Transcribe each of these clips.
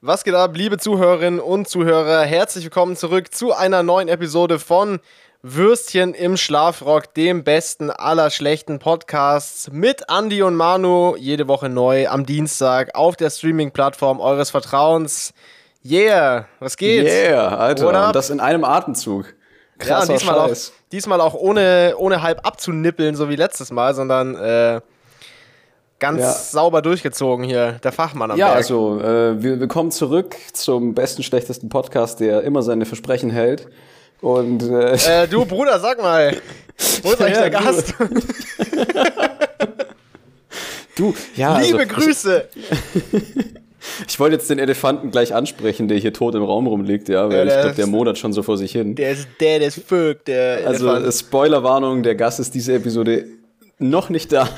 Was geht ab, liebe Zuhörerinnen und Zuhörer? Herzlich willkommen zurück zu einer neuen Episode von Würstchen im Schlafrock, dem besten aller schlechten Podcasts mit Andy und Manu. Jede Woche neu am Dienstag auf der Streaming-Plattform eures Vertrauens. Yeah, was geht? Yeah, Alter. Und das in einem Atemzug. Krasser ja, diesmal Scheiß. Auch, diesmal auch ohne, ohne halb abzunippeln, so wie letztes Mal, sondern äh, ganz ja. sauber durchgezogen hier, der Fachmann am Ja, Berg. also äh, wir, wir kommen zurück zum besten, schlechtesten Podcast, der immer seine Versprechen hält. Und äh, äh du Bruder, sag mal, wo ist eigentlich ja, der Gast? du, ja. Liebe also, Grüße. Ich wollte jetzt den Elefanten gleich ansprechen, der hier tot im Raum rumliegt, ja, weil ja, ich glaube, der modert schon so vor sich hin. Der ist der, der ist Vög, der Also. Spoilerwarnung, der Gast ist diese Episode noch nicht da.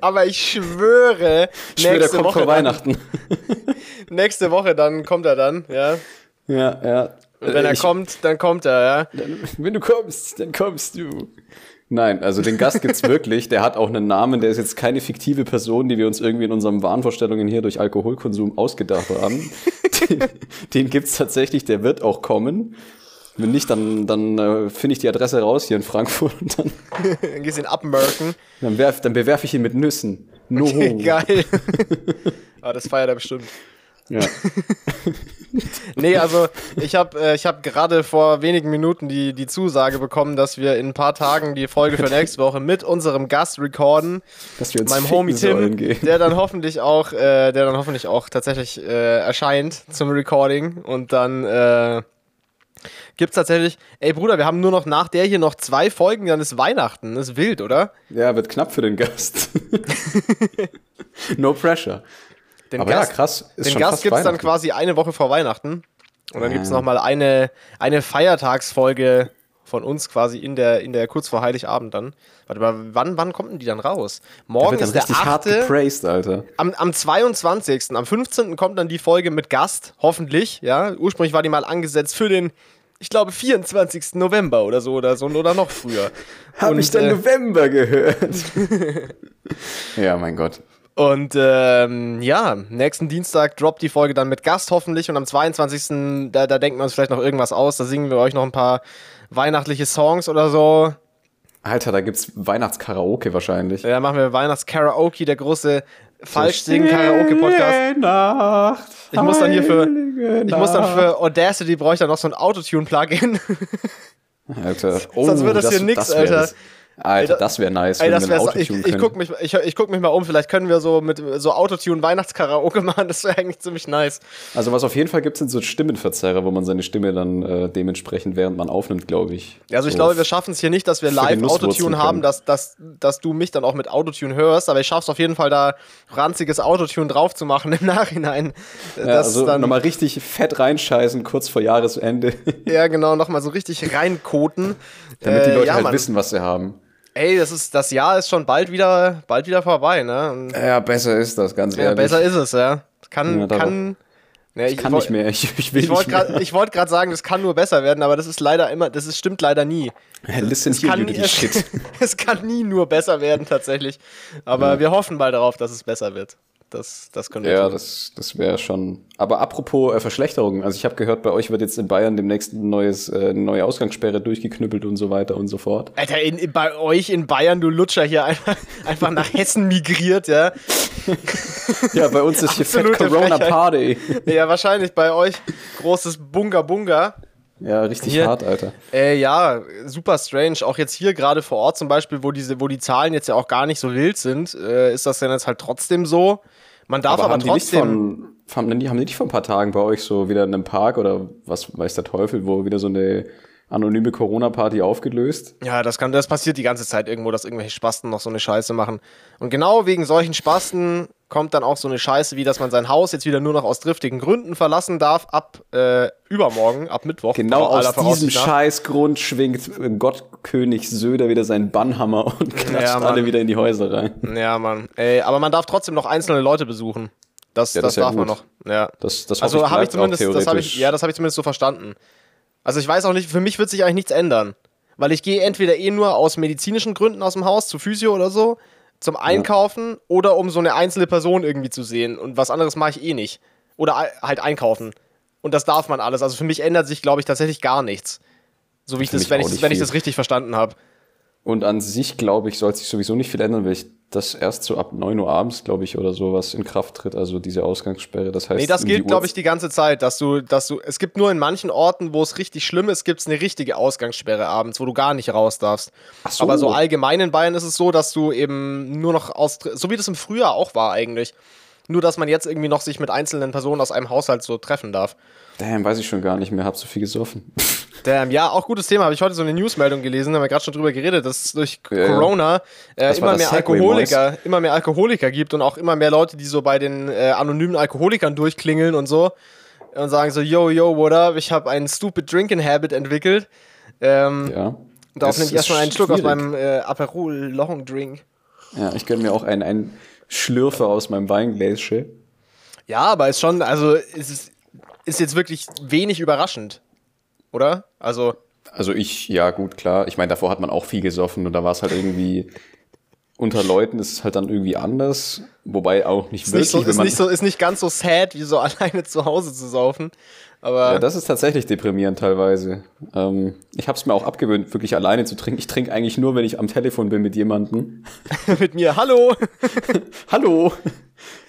Aber ich schwöre, ich schwöre, nächste Woche vor Weihnachten. nächste Woche dann kommt er dann, ja. Ja, ja. Und wenn er ich, kommt, dann kommt er, ja. Dann, wenn du kommst, dann kommst du. Nein, also den Gast gibt's wirklich. Der hat auch einen Namen. Der ist jetzt keine fiktive Person, die wir uns irgendwie in unseren Wahnvorstellungen hier durch Alkoholkonsum ausgedacht haben. den, den gibt's tatsächlich. Der wird auch kommen. Wenn nicht, dann, dann äh, finde ich die Adresse raus hier in Frankfurt und dann. dann gehst du ihn abmerken. Dann, werf, dann bewerfe ich ihn mit Nüssen. No. Okay, geil. Aber ah, das feiert er bestimmt. Ja. nee, also ich habe äh, hab gerade vor wenigen Minuten die, die Zusage bekommen, dass wir in ein paar Tagen die Folge für nächste Woche mit unserem Gast recorden. Dass wir uns meinem Homie Tim, der dann hoffentlich auch, äh, der dann hoffentlich auch tatsächlich äh, erscheint zum Recording und dann äh, gibt's tatsächlich, ey Bruder, wir haben nur noch nach der hier noch zwei Folgen, dann ist Weihnachten. Das ist wild, oder? Ja, wird knapp für den Gast. no pressure. Den Aber Gast, ja, krass. Ist den Gast gibt's dann quasi eine Woche vor Weihnachten. Und dann gibt's noch mal eine, eine Feiertagsfolge von uns quasi in der, in der kurz vor Heiligabend dann. Warte mal, wann, wann kommen die dann raus? Morgen da ist der 8. hart gepraised, Alter. Am, am 22. Am 15. kommt dann die Folge mit Gast, hoffentlich, ja. Ursprünglich war die mal angesetzt für den ich glaube, 24. November oder so oder so oder noch früher. Habe ich den äh, November gehört? ja, mein Gott. Und ähm, ja, nächsten Dienstag droppt die Folge dann mit Gast hoffentlich und am 22. Da, da denken wir uns vielleicht noch irgendwas aus. Da singen wir euch noch ein paar weihnachtliche Songs oder so. Alter, da gibt's Weihnachtskaraoke wahrscheinlich. Ja, machen wir Weihnachtskaraoke, der große Falsch-Singen-Karaoke-Podcast. Nacht. Ich muss dann hier für, ich muss dann für Audacity brauche ich dann noch so ein Autotune-Plugin. Alter, oh, Sonst wird das, das hier nix, Alter. Das. Alter, das wäre nice, wenn wir Autotune ich, ich guck mich, ich, ich guck mich mal um, vielleicht können wir so mit so Autotune Weihnachtskaraoke machen, das wäre eigentlich ziemlich nice. Also was auf jeden Fall gibt, sind so Stimmenverzerrer, wo man seine Stimme dann äh, dementsprechend, während man aufnimmt, glaube ich. Also ich so glaube, wir schaffen es hier nicht, dass wir live Autotune haben, dass, dass, dass du mich dann auch mit Autotune hörst, aber ich schaff's auf jeden Fall da ranziges Autotune drauf zu machen im Nachhinein. Ja, also nochmal richtig fett reinscheißen, kurz vor Jahresende. Ja, genau, nochmal so richtig reinkoten. Damit die Leute äh, ja, halt Mann. wissen, was sie haben. Ey, das ist das Jahr ist schon bald wieder bald wieder vorbei, ne? Und ja, besser ist das, ganz ehrlich. Ja, besser ist es, ja. Kann ja, kann ja, ich, ich, kann nicht mehr. Ich, ich will ich wollte gerade ich wollte gerade sagen, das kann nur besser werden, aber das ist leider immer das ist, stimmt leider nie. Listen here, kann, es, shit. es kann nie nur besser werden tatsächlich, aber ja. wir hoffen mal darauf, dass es besser wird. Das, das können wir Ja, tun. das, das wäre schon. Aber apropos äh, Verschlechterungen, also ich habe gehört, bei euch wird jetzt in Bayern demnächst ein neues, äh, eine neue Ausgangssperre durchgeknüppelt und so weiter und so fort. Alter, in, in, bei euch in Bayern, du Lutscher hier einfach, einfach nach Hessen migriert, ja. ja, bei uns ist hier Fett Corona Party. Ja, wahrscheinlich bei euch großes Bunga Bunga. Ja, richtig hier, hart, Alter. Äh, ja, super strange. Auch jetzt hier gerade vor Ort zum Beispiel, wo diese, wo die Zahlen jetzt ja auch gar nicht so wild sind, äh, ist das denn jetzt halt trotzdem so. Man darf aber, aber haben trotzdem. Haben, die, haben die nicht vor ein paar Tagen bei euch so wieder in einem Park oder was weiß der Teufel, wo wieder so eine anonyme Corona-Party aufgelöst. Ja, das kann, das passiert die ganze Zeit irgendwo, dass irgendwelche Spasten noch so eine Scheiße machen. Und genau wegen solchen Spasten kommt dann auch so eine Scheiße, wie dass man sein Haus jetzt wieder nur noch aus driftigen Gründen verlassen darf, ab äh, übermorgen, ab Mittwoch. Genau aus diesem Scheißgrund schwingt Gottkönig Söder wieder seinen Bannhammer und klatscht ja, alle wieder in die Häuser rein. Ja, Mann. Ey, aber man darf trotzdem noch einzelne Leute besuchen. Das, ja, das, das darf ja man noch. Ja. Das, das also habe ich zumindest, das habe ich, ja, das habe ich zumindest so verstanden. Also ich weiß auch nicht, für mich wird sich eigentlich nichts ändern. Weil ich gehe entweder eh nur aus medizinischen Gründen aus dem Haus, zu Physio oder so, zum Einkaufen ja. oder um so eine einzelne Person irgendwie zu sehen. Und was anderes mache ich eh nicht. Oder halt einkaufen. Und das darf man alles. Also für mich ändert sich, glaube ich, tatsächlich gar nichts. So wie ich Für das, wenn, ich, nicht wenn ich das richtig verstanden habe. Und an sich, glaube ich, soll sich sowieso nicht viel ändern, weil ich das erst so ab 9 Uhr abends, glaube ich, oder sowas in Kraft tritt, also diese Ausgangssperre. Das heißt, Nee, das gilt, glaube ich, die ganze Zeit, dass du, dass du, es gibt nur in manchen Orten, wo es richtig schlimm ist, gibt es eine richtige Ausgangssperre abends, wo du gar nicht raus darfst. Ach so. Aber so allgemein in Bayern ist es so, dass du eben nur noch aus, so wie das im Frühjahr auch war eigentlich. Nur, dass man jetzt irgendwie noch sich mit einzelnen Personen aus einem Haushalt so treffen darf. Damn, weiß ich schon gar nicht mehr, hab so viel gesoffen. Damn, ja, auch gutes Thema. Habe ich heute so eine Newsmeldung gelesen, haben wir gerade schon drüber geredet, dass es durch Ja. Corona äh, immer mehr Segway, Alkoholiker, immer mehr Alkoholiker gibt und auch immer mehr Leute, die so bei den äh, anonymen Alkoholikern durchklingeln und so und sagen so, yo, yo, what up, ich habe einen stupid drinking habit entwickelt. Ähm, Ja. Darauf nehme ich erstmal einen Schluck aus meinem äh, Aperol Long Drink. Ja, ich gönne mir auch einen, einen Schlürfer aus meinem Weingläschen. Ja, aber ist schon, also es ist, ist jetzt wirklich wenig überraschend, oder? Also Also ich, ja gut, klar. Ich meine, davor hat man auch viel gesoffen und da war es halt irgendwie unter Leuten ist es halt dann irgendwie anders. Wobei auch nicht ist wirklich, nicht, so, ist, nicht so, ist nicht ganz so sad, wie so alleine zu Hause zu saufen. Aber Ja, das ist tatsächlich deprimierend teilweise. Ähm, ich habe es mir auch abgewöhnt, wirklich alleine zu trinken. Ich trinke eigentlich nur, wenn ich am Telefon bin mit jemandem. mit mir, hallo. Hallo!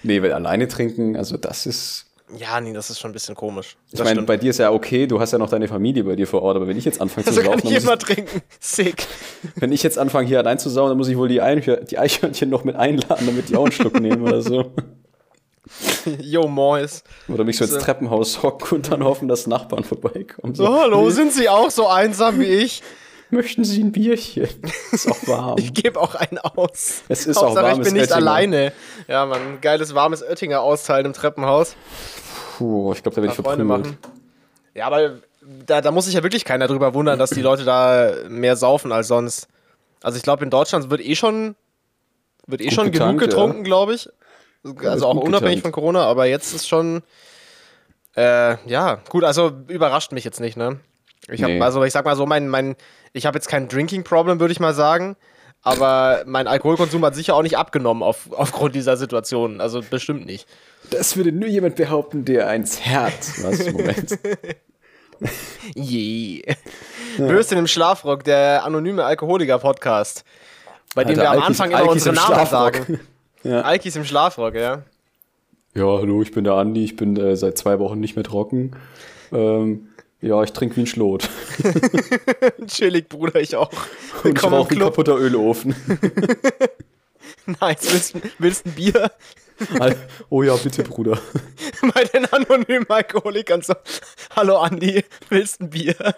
Nee, weil alleine trinken, also das ist. Ja, nee, das ist schon ein bisschen komisch. Ich meine, bei dir ist ja okay, du hast ja noch deine Familie bei dir vor Ort, aber wenn ich jetzt anfange zu also kann saufen, ich dann muss immer ich, trinken. Sick. wenn ich jetzt anfange hier allein zu saufen, dann muss ich wohl die, Einhör die Eichhörnchen noch mit einladen, damit die auch einen Schluck nehmen oder so. Yo, Mois. Oder mich so ins. Treppenhaus hocken und dann hoffen, dass Nachbarn vorbeikommen. So, hallo, sind Sie auch so einsam wie ich? Möchten Sie ein Bierchen? Ist auch warm. Ich gebe auch einen aus. Es ist auch warmes ich bin nicht Oettinger. alleine. Ja, man, geiles warmes Oettinger austeilen im Treppenhaus. Puh, ich glaube, da werde ich Freunde verprügelt. machen. Ja, aber da, da muss sich ja wirklich keiner drüber wundern, dass die Leute da mehr saufen als sonst. Also ich glaube, in Deutschland wird eh schon, wird eh Gut schon getankt, genug getrunken, glaube ich. Also auch unabhängig getankt. von Corona, aber jetzt ist schon, äh, ja, gut, also überrascht mich jetzt nicht, ne? Ich habe, Nee. also ich sag mal so, mein, mein, ich habe jetzt kein Drinking Problem, würde ich mal sagen. Aber mein Alkoholkonsum hat sicher auch nicht abgenommen auf, aufgrund dieser Situation. Also bestimmt nicht. Das würde nur jemand behaupten, der eins hat. Was? Moment. Yeah. Würstchen im Schlafrock, der anonyme Alkoholiker-Podcast. Bei dem Alter, wir am Alkis- Anfang immer Alkis unsere im Namen sagen. Ja. Alkis im Schlafrock, ja. ja, hallo, ich bin der Andi. Ich bin äh, seit zwei Wochen nicht mehr trocken. Ähm, ja, ich trinke wie ein Schlot. Chillig, Bruder, ich auch. Und ich rauche ein kaputter Ölofen. Nice. Willst, willst ein Bier? Oh ja, bitte, Bruder. Bei den anonymen Alkoholikern so. Hallo Andi, willst ein Bier?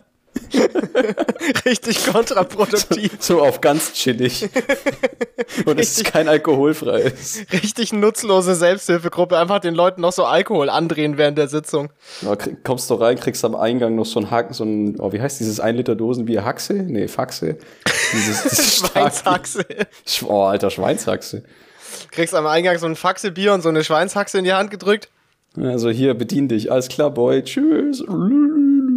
Richtig kontraproduktiv. So auf ganz chillig. Und es ist kein alkoholfreies. Richtig nutzlose Selbsthilfegruppe. Einfach den Leuten noch so Alkohol andrehen während der Sitzung. Ja, kommst du rein, kriegst am Eingang noch so ein Haken, so ein, oh, wie heißt dieses 1 Liter Dosenbier? Haxe? Nee, Faxe. Dieses, dieses Schweinshaxe. Sch- Oh, alter, Schweinshaxe. Kriegst am Eingang so ein Faxebier und so eine Schweinshaxe in die Hand gedrückt. Also hier, bedien dich. Alles klar, Boy. Tschüss.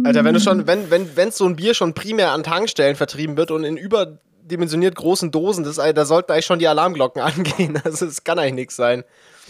Alter, wenn du schon, wenn, wenn, wenn so ein Bier schon primär an Tankstellen vertrieben wird und in überdimensioniert großen Dosen, das, da sollten eigentlich schon die Alarmglocken angehen. Also es kann eigentlich nichts sein.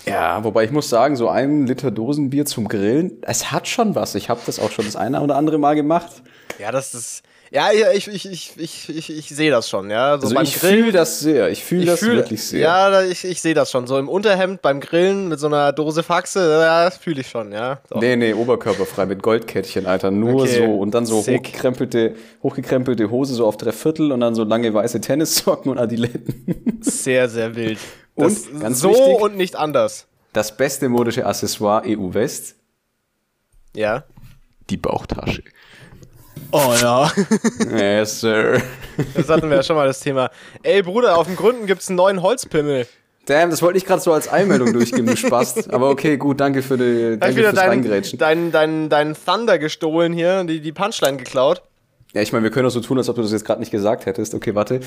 Ja, wobei ich muss sagen, so ein Liter Dosenbier zum Grillen, es hat schon was. Ich habe das auch schon das eine oder andere Mal gemacht. Ja, das ist. Ja, ich, ich, ich, ich, ich, ich sehe das schon, ja. So Also ich fühle das sehr. Ich fühle das fühl- wirklich sehr. Ja, ich, ich sehe das schon. So im Unterhemd beim Grillen mit so einer Dose Faxe, ja, das fühle ich schon, ja. Doch. Nee, nee, oberkörperfrei mit Goldkettchen, Alter. Nur Okay, so. Und dann so sick. hochgekrempelte, hochgekrempelte Hose so auf drei Viertel und dann so lange weiße Tennissocken und Adiletten. Sehr, sehr wild. Und, so wichtig- und nicht anders. Das beste modische Accessoire EU-West, Ja. die Bauchtasche. Oh ja. yes, sir. Das hatten wir ja schon mal das Thema. Ey, Bruder, auf dem Gründen gibt's einen neuen Holzpimmel. Damn, das wollte ich gerade so als Einmeldung durchgeben, du Spast. Aber okay, gut, danke für die, danke wieder fürs deinen Reingrätschen. dein, dein, dein Thunder gestohlen hier, die, die Punchline geklaut. Ja, ich meine, wir können auch so tun, als ob du das jetzt gerade nicht gesagt hättest. Okay, warte.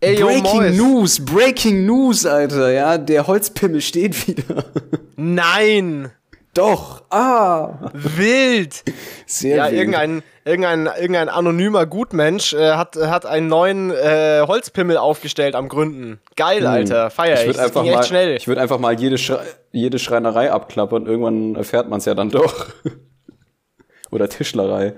Ey, yo, Breaking Mois. News, Breaking News, Alter. Ja, der Holzpimmel steht wieder. Nein! Doch. Ah. Wild. Sehr ja, wild. irgendein, irgendein, irgendein anonymer Gutmensch äh, hat, hat einen neuen äh, Holzpimmel aufgestellt am Gründen. Geil, Alter. Feier ich. Hm. Ich würde einfach, ging echt mal, schnell. ich würd einfach mal jede, Schre jede Schreinerei abklappern. Irgendwann erfährt man es ja dann doch. Oder Tischlerei.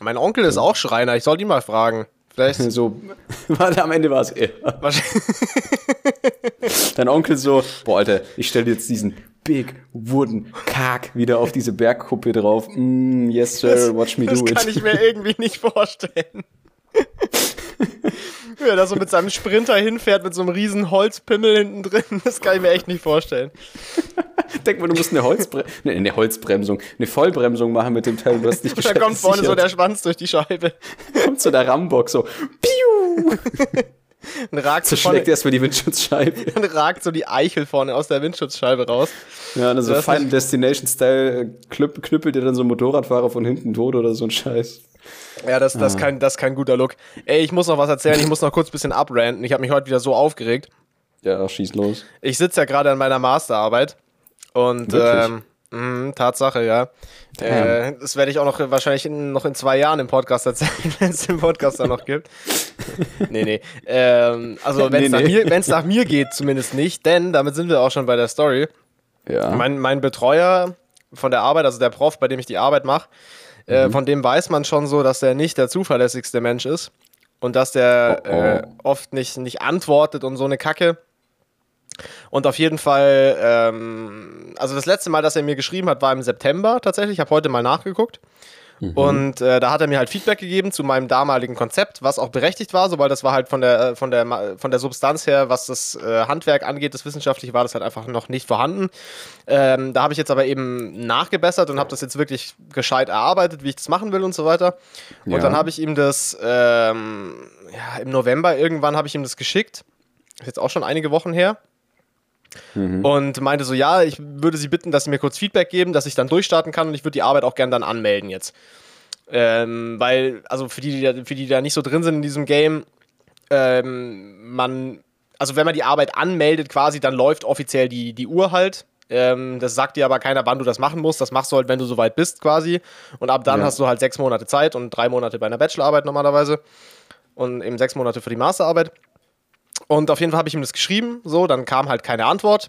Mein Onkel ist auch Schreiner. Ich soll ihn mal fragen. Vielleicht. So, warte, am Ende war es er. wahrscheinlich- Dein Onkel so, boah, Alter, ich stell dir jetzt diesen Big Wooden Kack wieder auf diese Bergkuppe drauf. Mm, yes, sir, watch me das do kann it. ich mir irgendwie nicht vorstellen. Er da so mit seinem Sprinter hinfährt, mit so einem riesen Holzpimmel hinten drin. Das kann ich mir echt nicht vorstellen. Denk mal, du musst eine, Holzbre nee, eine Holzbremsung, eine Vollbremsung machen mit dem Teil. Du hast nicht Und dann kommt vorne so der Schwanz durch die Scheibe. kommt so der Rambock so, piu, Dann ragt, so vorne, erstmal die Windschutzscheibe. dann ragt so die Eichel vorne aus der Windschutzscheibe raus. Ja, dann so Final nicht- Destination Style äh, knüpp, knüppelt dir dann so ein Motorradfahrer von hinten tot oder so ein Scheiß. Ja, das, das, ist kein, das ist kein guter Look. Ey, ich muss noch was erzählen. Ich muss noch kurz ein bisschen abranten. Ich habe mich heute wieder so aufgeregt. Ja, schieß los. Ich sitze ja gerade an meiner Masterarbeit. Und ähm, mh, Tatsache, ja. Äh, das werde ich auch noch wahrscheinlich in, noch in zwei Jahren im Podcast erzählen, wenn es den Podcast dann noch gibt. nee, nee. Ähm, also wenn es Nee, nach, nee. mir- nach mir geht, zumindest nicht, denn damit sind wir auch schon bei der Story. Ja. Mein, mein Betreuer von der Arbeit, also der Prof, bei dem ich die Arbeit mache, äh, Mhm. von dem weiß man schon so, dass der nicht der zuverlässigste Mensch ist und dass der Oh, oh. Äh, oft nicht, nicht antwortet und so eine Kacke. Und auf jeden Fall, ähm, also das letzte Mal, dass er mir geschrieben hat, war im September tatsächlich. Ich habe heute mal nachgeguckt. Und äh, da hat er mir halt Feedback gegeben zu meinem damaligen Konzept, was auch berechtigt war, so weil das war halt von der, äh, von der, von der Substanz her, was das äh, Handwerk angeht, das Wissenschaftliche, war das halt einfach noch nicht vorhanden. Ähm, da habe ich jetzt aber eben nachgebessert und habe das jetzt wirklich gescheit erarbeitet, wie ich das machen will und so weiter. Und Ja. dann habe ich ihm das ähm, ja, im November irgendwann habe ich ihm das geschickt. Ist jetzt auch schon einige Wochen her. Und meinte so, ja, ich würde sie bitten, dass sie mir kurz Feedback geben, dass ich dann durchstarten kann und ich würde die Arbeit auch gern dann anmelden jetzt. Ähm, weil, also für die, die da, für die, die da nicht so drin sind in diesem Game, ähm, man, also wenn man die Arbeit anmeldet quasi, dann läuft offiziell die, die Uhr halt. Ähm, das sagt dir aber keiner, wann du das machen musst. Das machst du halt, wenn du soweit bist quasi. Und ab dann Ja. hast du halt sechs Monate Zeit und drei Monate bei einer Bachelorarbeit normalerweise. Und eben sechs Monate für die Masterarbeit. Und auf jeden Fall habe ich ihm das geschrieben, so, dann kam halt keine Antwort.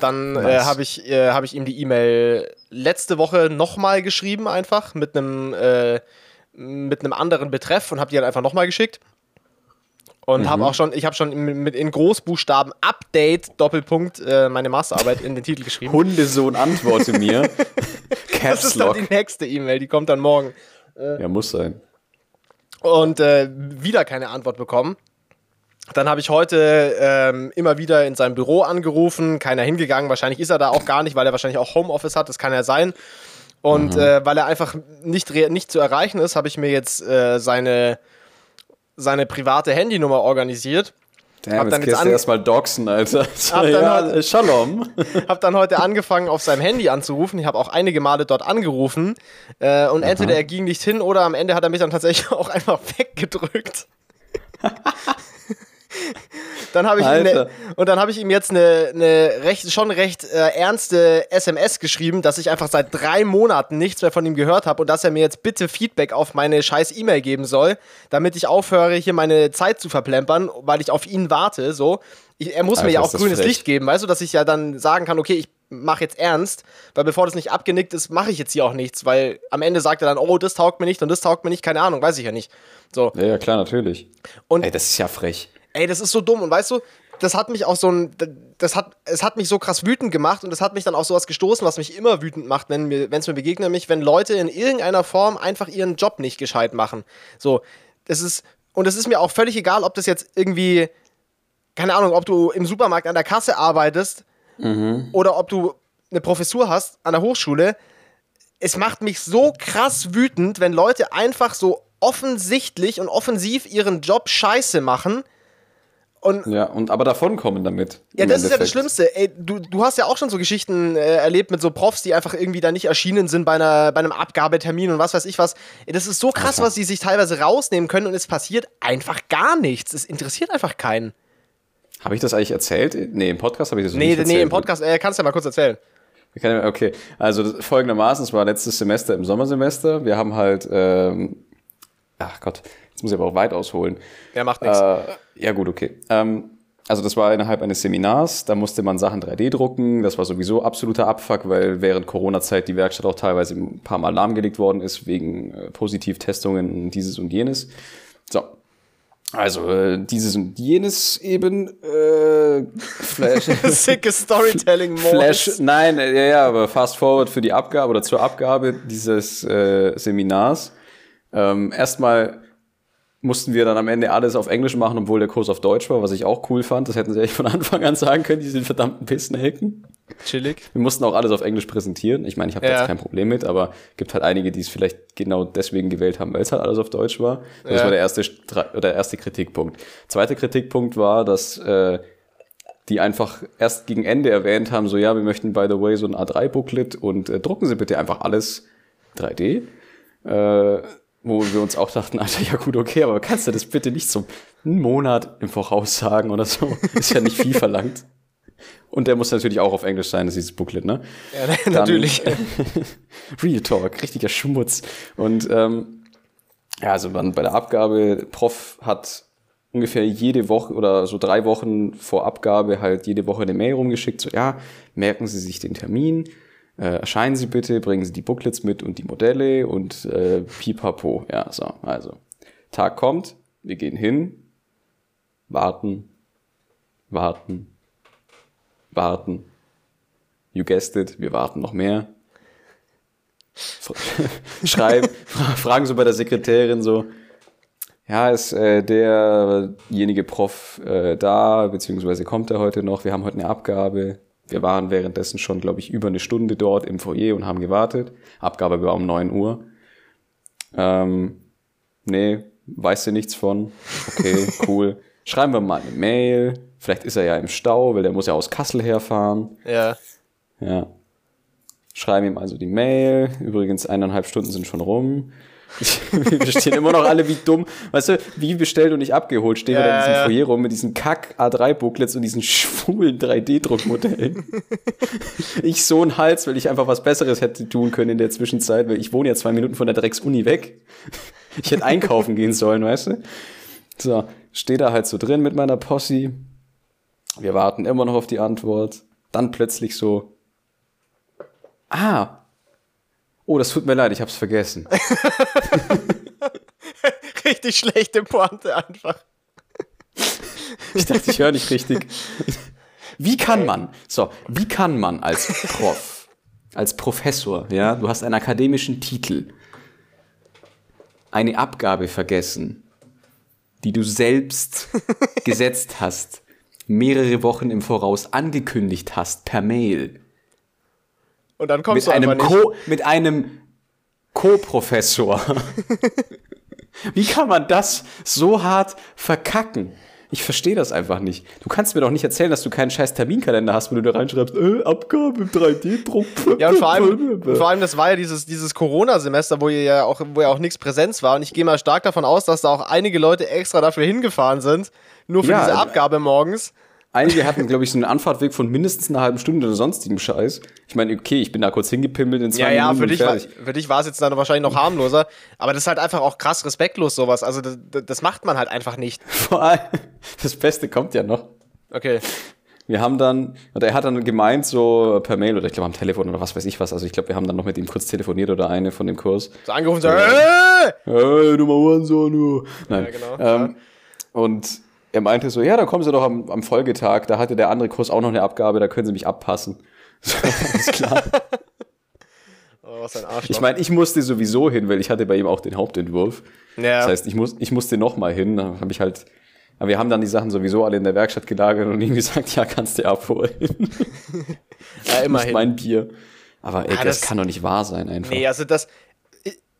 Dann äh, Nice. habe ich, äh, hab ich ihm die E-Mail letzte Woche nochmal geschrieben, einfach mit einem äh, mit einem anderen Betreff und habe die halt einfach nochmal geschickt. Und habe auch schon, ich habe schon in, mit in Großbuchstaben Update Doppelpunkt äh, meine Masterarbeit in den Titel geschrieben. Hundesohn, antworte mir. Das ist dann die nächste E-Mail, die kommt dann morgen. Ja, muss sein. und äh, wieder keine Antwort bekommen. Dann habe ich heute ähm, immer wieder in seinem Büro angerufen, keiner hingegangen. Wahrscheinlich ist er da auch gar nicht, weil er wahrscheinlich auch Homeoffice hat, das kann ja sein. Und äh, weil er einfach nicht, nicht zu erreichen ist, habe ich mir jetzt äh, seine, seine private Handynummer organisiert. Damn, Hab jetzt dann jetzt an- erstmal doxen, Alter. dann ja, Shalom. Habe dann heute angefangen, auf seinem Handy anzurufen. Ich habe auch einige Male dort angerufen. Äh, und entweder er ging nicht hin oder am Ende hat er mich dann tatsächlich auch einfach weggedrückt. Dann habe ich ne, und dann habe ich ihm jetzt eine, eine recht, schon recht äh, ernste SMS geschrieben, dass ich einfach seit drei Monaten nichts mehr von ihm gehört habe und dass er mir jetzt bitte Feedback auf meine scheiß E-Mail geben soll, damit ich aufhöre, hier meine Zeit zu verplempern, weil ich auf ihn warte. So, ich, er muss mir Alter, ja ist auch grünes frech. Licht geben, weißt du, dass ich ja dann sagen kann, okay, ich mache jetzt ernst, weil bevor das nicht abgenickt ist, mache ich jetzt hier auch nichts, weil am Ende sagt er dann, oh, das taugt mir nicht und das taugt mir nicht, keine Ahnung, weiß ich ja nicht. So, Ja, ja, klar, natürlich. Und- Ey, das ist ja frech. Ey, das ist so dumm und weißt du, das hat mich auch so ein, das hat, es hat mich so krass wütend gemacht und das hat mich dann auch sowas gestoßen, was mich immer wütend macht, wenn es mir begegnet, nämlich wenn Leute in irgendeiner Form einfach ihren Job nicht gescheit machen. So, das ist, und es ist mir auch völlig egal, ob das jetzt irgendwie, keine Ahnung, ob du im Supermarkt an der Kasse arbeitest oder ob du eine Professur hast an der Hochschule. Es macht mich so krass wütend, wenn Leute einfach so offensichtlich und offensiv ihren Job scheiße machen. Und Ja, und aber davon kommen damit. ja, das ist ja das Endeffekt. Schlimmste. Ey, du, du hast ja auch schon so Geschichten äh, erlebt mit so Profs, die einfach irgendwie da nicht erschienen sind bei, einer, bei einem Abgabetermin und was weiß ich was. Ey, das ist so krass, was die sich teilweise rausnehmen können und es passiert einfach gar nichts. Es interessiert einfach keinen. Habe ich das eigentlich erzählt? Nee, im Podcast habe ich das Nee, nicht nee, erzählt. im Podcast, äh, kannst du ja mal kurz erzählen. Okay, also folgendermaßen, es war letztes Semester im Sommersemester. Wir haben halt, ähm, ach Gott, jetzt muss ich aber auch weit ausholen. Ja, macht nichts. Äh, ja, gut, okay. Ähm, also das war innerhalb eines Seminars, da musste man Sachen 3D drucken. Das war sowieso absoluter Abfuck, weil während Corona-Zeit die Werkstatt auch teilweise ein paar Mal lahmgelegt worden ist wegen äh, Positivtestungen, dieses und jenes. So, also äh, dieses und jenes eben äh, Flash. Sicke Storytelling Modus. Flash, nein, äh, ja, ja, aber fast forward für die Abgabe oder zur Abgabe dieses äh, Seminars. Ähm, erstmal mussten wir dann am Ende alles auf Englisch machen, obwohl der Kurs auf Deutsch war, was ich auch cool fand. Das hätten sie echt von Anfang an sagen können, die sind verdammten Pissnelken. Chillig. Wir mussten auch alles auf Englisch präsentieren. Ich meine, ich habe ja. da jetzt kein Problem mit, aber gibt halt einige, die es vielleicht genau deswegen gewählt haben, weil es halt alles auf Deutsch war. Das ja. war der erste, der erste Kritikpunkt. Zweiter Kritikpunkt war, dass äh, die einfach erst gegen Ende erwähnt haben, so ja, wir möchten by the way so ein A3-Booklet und äh, drucken Sie bitte einfach alles 3D. Äh, wo wir uns auch dachten, Alter, ja gut, okay, aber kannst du das bitte nicht so einen Monat im Voraus sagen oder so? Ist ja nicht viel verlangt. Und der muss natürlich auch auf Englisch sein, das ist dieses Booklet, ne? Ja, Dann, natürlich. Real Talk, richtiger Schmutz. Und ähm, ja, also man bei der Abgabe, Prof hat ungefähr jede Woche oder so drei Wochen vor Abgabe halt jede Woche eine Mail rumgeschickt, so ja, merken Sie sich den Termin, äh, erscheinen Sie bitte, bringen Sie die Booklets mit und die Modelle und äh, pipapo. Ja, so, also. Tag kommt, wir gehen hin, warten, warten, warten. You guessed it, wir warten noch mehr. Schreiben, fragen so bei der Sekretärin so, ja, ist äh, derjenige Prof äh, da, beziehungsweise kommt er heute noch, wir haben heute eine Abgabe, wir waren währenddessen schon, glaube ich, über eine Stunde dort im Foyer und haben gewartet. Abgabe war um neun Uhr. Ähm, nee, weißt du nichts von? Okay, cool. Schreiben wir mal eine Mail. Vielleicht ist er ja im Stau, weil der muss ja aus Kassel herfahren. Ja. Ja. Schreiben ihm also die Mail. Übrigens, eineinhalb Stunden sind schon rum. Wir stehen immer noch alle wie dumm. Weißt du, wie bestellt und nicht abgeholt, stehen ja, wir da in diesem ja. Foyer rum mit diesen Kack A3-Booklets und diesen schwulen 3D-Druckmodellen. ich so ein Hals, weil ich einfach was Besseres hätte tun können in der Zwischenzeit, weil ich wohne ja zwei Minuten von der Drecks-Uni weg. Ich hätte einkaufen gehen sollen, weißt du? So, stehe da halt so drin mit meiner Posse. Wir warten immer noch auf die Antwort. Dann plötzlich so, ah, Oh, das tut mir leid, ich hab's vergessen. richtig schlechte Pointe einfach. Ich dachte, ich höre nicht richtig. Wie kann man, so, wie kann man als Prof, als Professor, ja, du hast einen akademischen Titel, eine Abgabe vergessen, die du selbst gesetzt hast, mehrere Wochen im Voraus angekündigt hast per Mail und dann kommst mit du einem. Co mit einem Co-Professor. Wie kann man das so hart verkacken? Ich verstehe das einfach nicht. Du kannst mir doch nicht erzählen, dass du keinen scheiß Terminkalender hast, wo du da reinschreibst, äh, Abgabe im 3D-Druck. Ja, und vor allem, vor allem, das war ja dieses, dieses Corona-Semester, wo ja auch, wo ja auch nichts Präsenz war. Und ich gehe mal stark davon aus, dass da auch einige Leute extra dafür hingefahren sind, nur für ja, diese Abgabe morgens. Einige hatten, glaube ich, so einen Anfahrtweg von mindestens einer halben Stunde oder sonstigem Scheiß. Ich meine, okay, ich bin da kurz hingepimmelt in zwei ja, Minuten. Ja, für dich, war, für dich war es jetzt dann wahrscheinlich noch harmloser. Aber das ist halt einfach auch krass respektlos, sowas. Also, das, das macht man halt einfach nicht. Vor allem, das Beste kommt ja noch. Okay. Wir haben dann, oder er hat dann gemeint, so per Mail oder ich glaube am Telefon oder was weiß ich was. Also ich glaube, wir haben dann noch mit ihm kurz telefoniert oder eine von dem Kurs. So angerufen, so, hey! Hey, du mal so, du. Nein. Ja, genau. Ähm. Und er meinte so, ja, dann kommen Sie doch am, am Folgetag, da hatte der andere Kurs auch noch eine Abgabe, da können Sie mich abpassen. So, alles klar. oh, was ein Arschloch. Ich meine, ich musste sowieso hin, weil ich hatte bei ihm auch den Hauptentwurf. Ja. Das heißt, ich, muss, ich musste noch mal hin, da habe ich halt aber wir haben dann die Sachen sowieso alle in der Werkstatt gelagert und ihm gesagt, ja, kannst du abholen. ja, immerhin. mein Bier. Aber ey, ah, das, das, kann doch nicht wahr sein einfach. Nee, also das,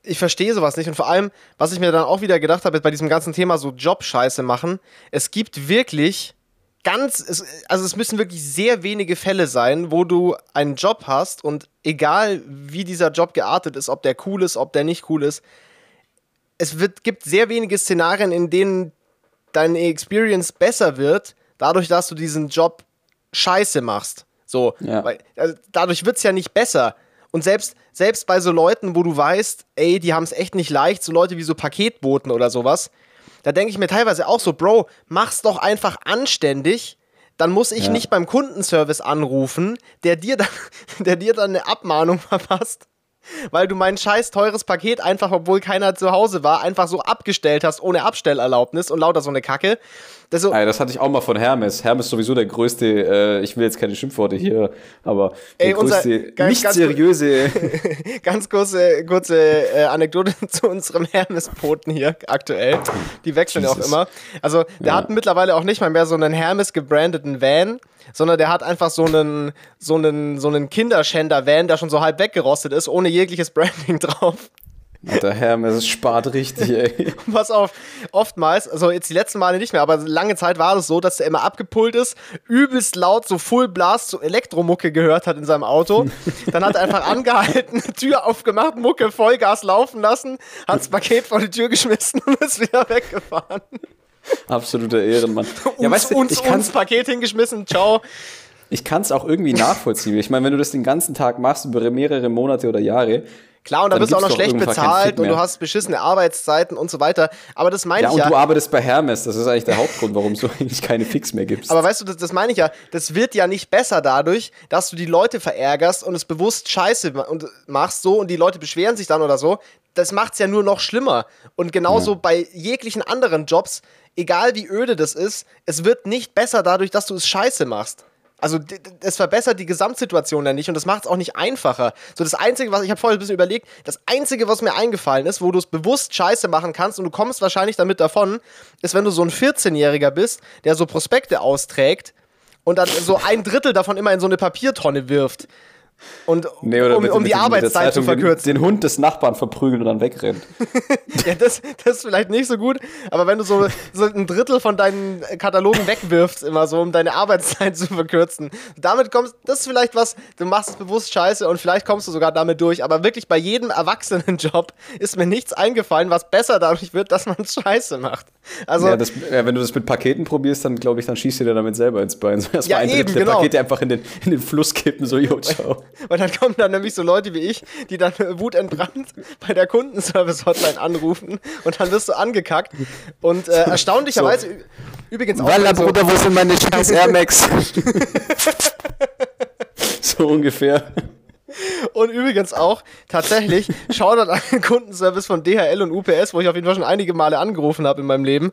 ich verstehe sowas nicht. Und vor allem, was ich mir dann auch wieder gedacht habe, bei diesem ganzen Thema so Job-Scheiße machen, es gibt wirklich ganz, also es müssen wirklich sehr wenige Fälle sein, wo du einen Job hast und egal wie dieser Job geartet ist, ob der cool ist, ob der nicht cool ist, es wird, gibt sehr wenige Szenarien, in denen deine Experience besser wird, dadurch, dass du diesen Job scheiße machst. So, Ja. weil, also dadurch wird es ja nicht besser. Und selbst, selbst bei so Leuten, wo du weißt, ey, die haben es echt nicht leicht, so Leute wie so Paketboten oder sowas, da denke ich mir teilweise auch so, Bro, mach's doch einfach anständig. Dann muss ich Ja. nicht beim Kundenservice anrufen, der dir dann, der dir dann eine Abmahnung verpasst, weil du mein scheiß teures Paket einfach, obwohl keiner zu Hause war, einfach so abgestellt hast, ohne Abstellerlaubnis und lauter so eine Kacke. Das so, Ey, das hatte ich auch mal von Hermes. Hermes ist sowieso der größte, äh, ich will jetzt keine Schimpfworte hier, aber der Ey, unser- größte, ganz- nicht ganz- seriöse. Ganz kurze, kurze äh, Anekdote zu unserem Hermes-Poten hier aktuell. Die wechseln ja auch immer. Also, der Ja. hat mittlerweile auch nicht mal mehr so einen Hermes gebrandeten Van, sondern der hat einfach so einen, so einen, so einen Kinderschänder-Van, der schon so halb weggerostet ist, ohne jegliches Branding drauf. Der Hermes spart richtig, ey. Pass auf, oftmals, also jetzt die letzten Male nicht mehr, aber lange Zeit war es so, dass der immer abgepult ist, übelst laut so Full Blast, so Elektromucke gehört hat in seinem Auto. Dann hat er einfach angehalten, Tür aufgemacht, Mucke, Vollgas laufen lassen, hat das Paket vor die Tür geschmissen und ist wieder weggefahren. Absoluter Ehrenmann. Ja, uns, weißt du, uns, ich uns kann's, Paket hingeschmissen, ciao. ich kann's auch irgendwie nachvollziehen. Ich meine, wenn du das den ganzen Tag machst, über mehrere Monate oder Jahre, Klar, und dann Dann bist du auch noch schlecht bezahlt und du hast beschissene Arbeitszeiten und so weiter. Aber das meine ja, ich und ja. du arbeitest bei Hermes, das ist eigentlich der Hauptgrund, warum du eigentlich keine Fix mehr gibst. Aber weißt du, das, das meine ich ja, das wird ja nicht besser dadurch, dass du die Leute verärgerst und es bewusst scheiße und machst so und die Leute beschweren sich dann oder so. Das macht es ja nur noch schlimmer. Und genauso bei jeglichen anderen Jobs, egal wie öde das ist, es wird nicht besser dadurch, dass du es scheiße machst. Also es verbessert die Gesamtsituation ja nicht und das macht es auch nicht einfacher. So das Einzige, was ich habe vorher ein bisschen überlegt, das Einzige, was mir eingefallen ist, wo du es bewusst scheiße machen kannst und du kommst wahrscheinlich damit davon, ist, wenn du so ein 14-Jähriger bist, der so Prospekte austrägt und dann so ein Drittel davon immer in so eine Papiertonne wirft. Und Nee, um, um die Arbeitszeit zu verkürzen. Den, den Hund des Nachbarn verprügeln und dann wegrennt. Ja, das, das ist vielleicht nicht so gut, aber wenn du so, so ein Drittel von deinen Katalogen wegwirfst, immer so, um deine Arbeitszeit zu verkürzen, damit kommst, das ist vielleicht was, du machst es bewusst scheiße und vielleicht kommst du sogar damit durch, aber wirklich bei jedem Erwachsenenjob ist mir nichts eingefallen, was besser dadurch wird, dass man es scheiße macht. Also, ja, das, ja, wenn du das mit Paketen probierst, dann glaube ich, dann schießt du dir damit selber ins Bein. So erstmal Ja, ein Drittel eben, der genau. Pakete einfach in den, in den Fluss kippen, so, yo, ciao. weil dann kommen dann nämlich so Leute wie ich, die dann wutentbrannt bei der Kundenservice-Hotline anrufen und dann wirst du angekackt. Und äh, erstaunlicherweise, ü- übrigens auch. Walla, so- Bruder, wo sind meine scheiß Air Max? So ungefähr. Und übrigens auch tatsächlich Shoutout an den Kundenservice von DHL und UPS, wo ich auf jeden Fall schon einige Male angerufen habe in meinem Leben.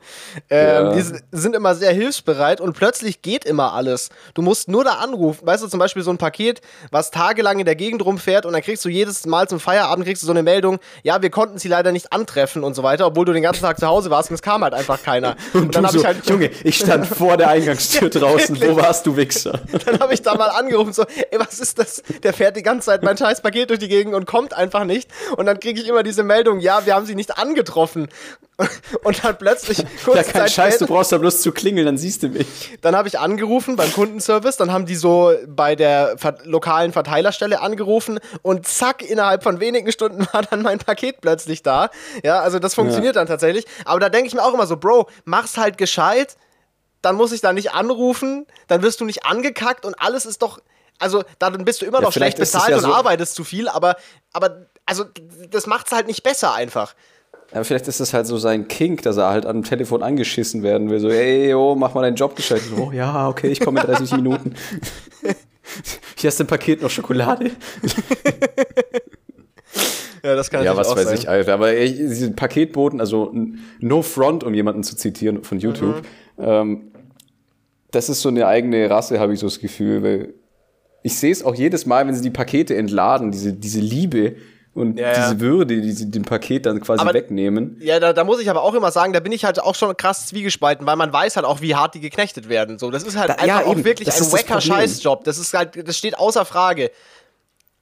Ähm, Ja. Die sind immer sehr hilfsbereit und plötzlich geht immer alles. Du musst nur da anrufen. Weißt du, zum Beispiel so ein Paket, was tagelang in der Gegend rumfährt und dann kriegst du jedes Mal zum Feierabend kriegst du so eine Meldung, ja, wir konnten sie leider nicht antreffen und so weiter, obwohl du den ganzen Tag zu Hause warst und es kam halt einfach keiner. Und, dann Du habe so, ich halt, Junge, ich stand vor der Eingangstür draußen. Wo warst du, Wichser? Dann habe ich da mal angerufen, so, ey, was ist das? Der fährt die ganze Zeit mein scheiß Paket durch die Gegend und kommt einfach nicht. Und dann kriege ich immer diese Meldung, ja, wir haben sie nicht angetroffen. Und dann plötzlich, kurz Ja, kein Zeit Scheiß, du brauchst da bloß zu klingeln, dann siehst du mich. dann habe ich angerufen beim Kundenservice, dann haben die so bei der ver lokalen Verteilerstelle angerufen und zack, innerhalb von wenigen Stunden war dann mein Paket plötzlich da. Ja, also das funktioniert dann tatsächlich. Aber da denke ich mir auch immer so, Bro, mach's halt gescheit, dann muss ich da nicht anrufen, dann wirst du nicht angekackt und alles ist doch. Also, dann bist du immer Ja, noch schlecht ist es bezahlt ja und so- arbeitest zu viel, aber, aber also, das macht's halt nicht besser einfach. Aber vielleicht ist das halt so sein Kink, dass er halt am Telefon angeschissen werden will. So, ey, yo, mach mal deinen Job gescheit. Oh ja, okay, ich komme in 30 Minuten. Hier hast du ein Paket noch Schokolade. Ja, das kann Ja, was weiß sein. ich, Alter. Aber ey, diese Paketboten, also No Front, um jemanden zu zitieren von YouTube, Mhm. ähm, das ist so eine eigene Rasse, habe ich so das Gefühl. Weil ich sehe es auch jedes Mal, wenn sie die Pakete entladen, diese, diese Liebe und Ja, diese Würde, die sie dem Paket dann quasi Aber- wegnehmen. Ja, da, da muss ich aber auch immer sagen, da bin ich halt auch schon krass zwiegespalten, weil man weiß halt auch, wie hart die geknechtet werden. So, das ist halt Da- einfach ja, auch eben. wirklich ein wacker. Scheißjob. Das ist halt, das steht außer Frage.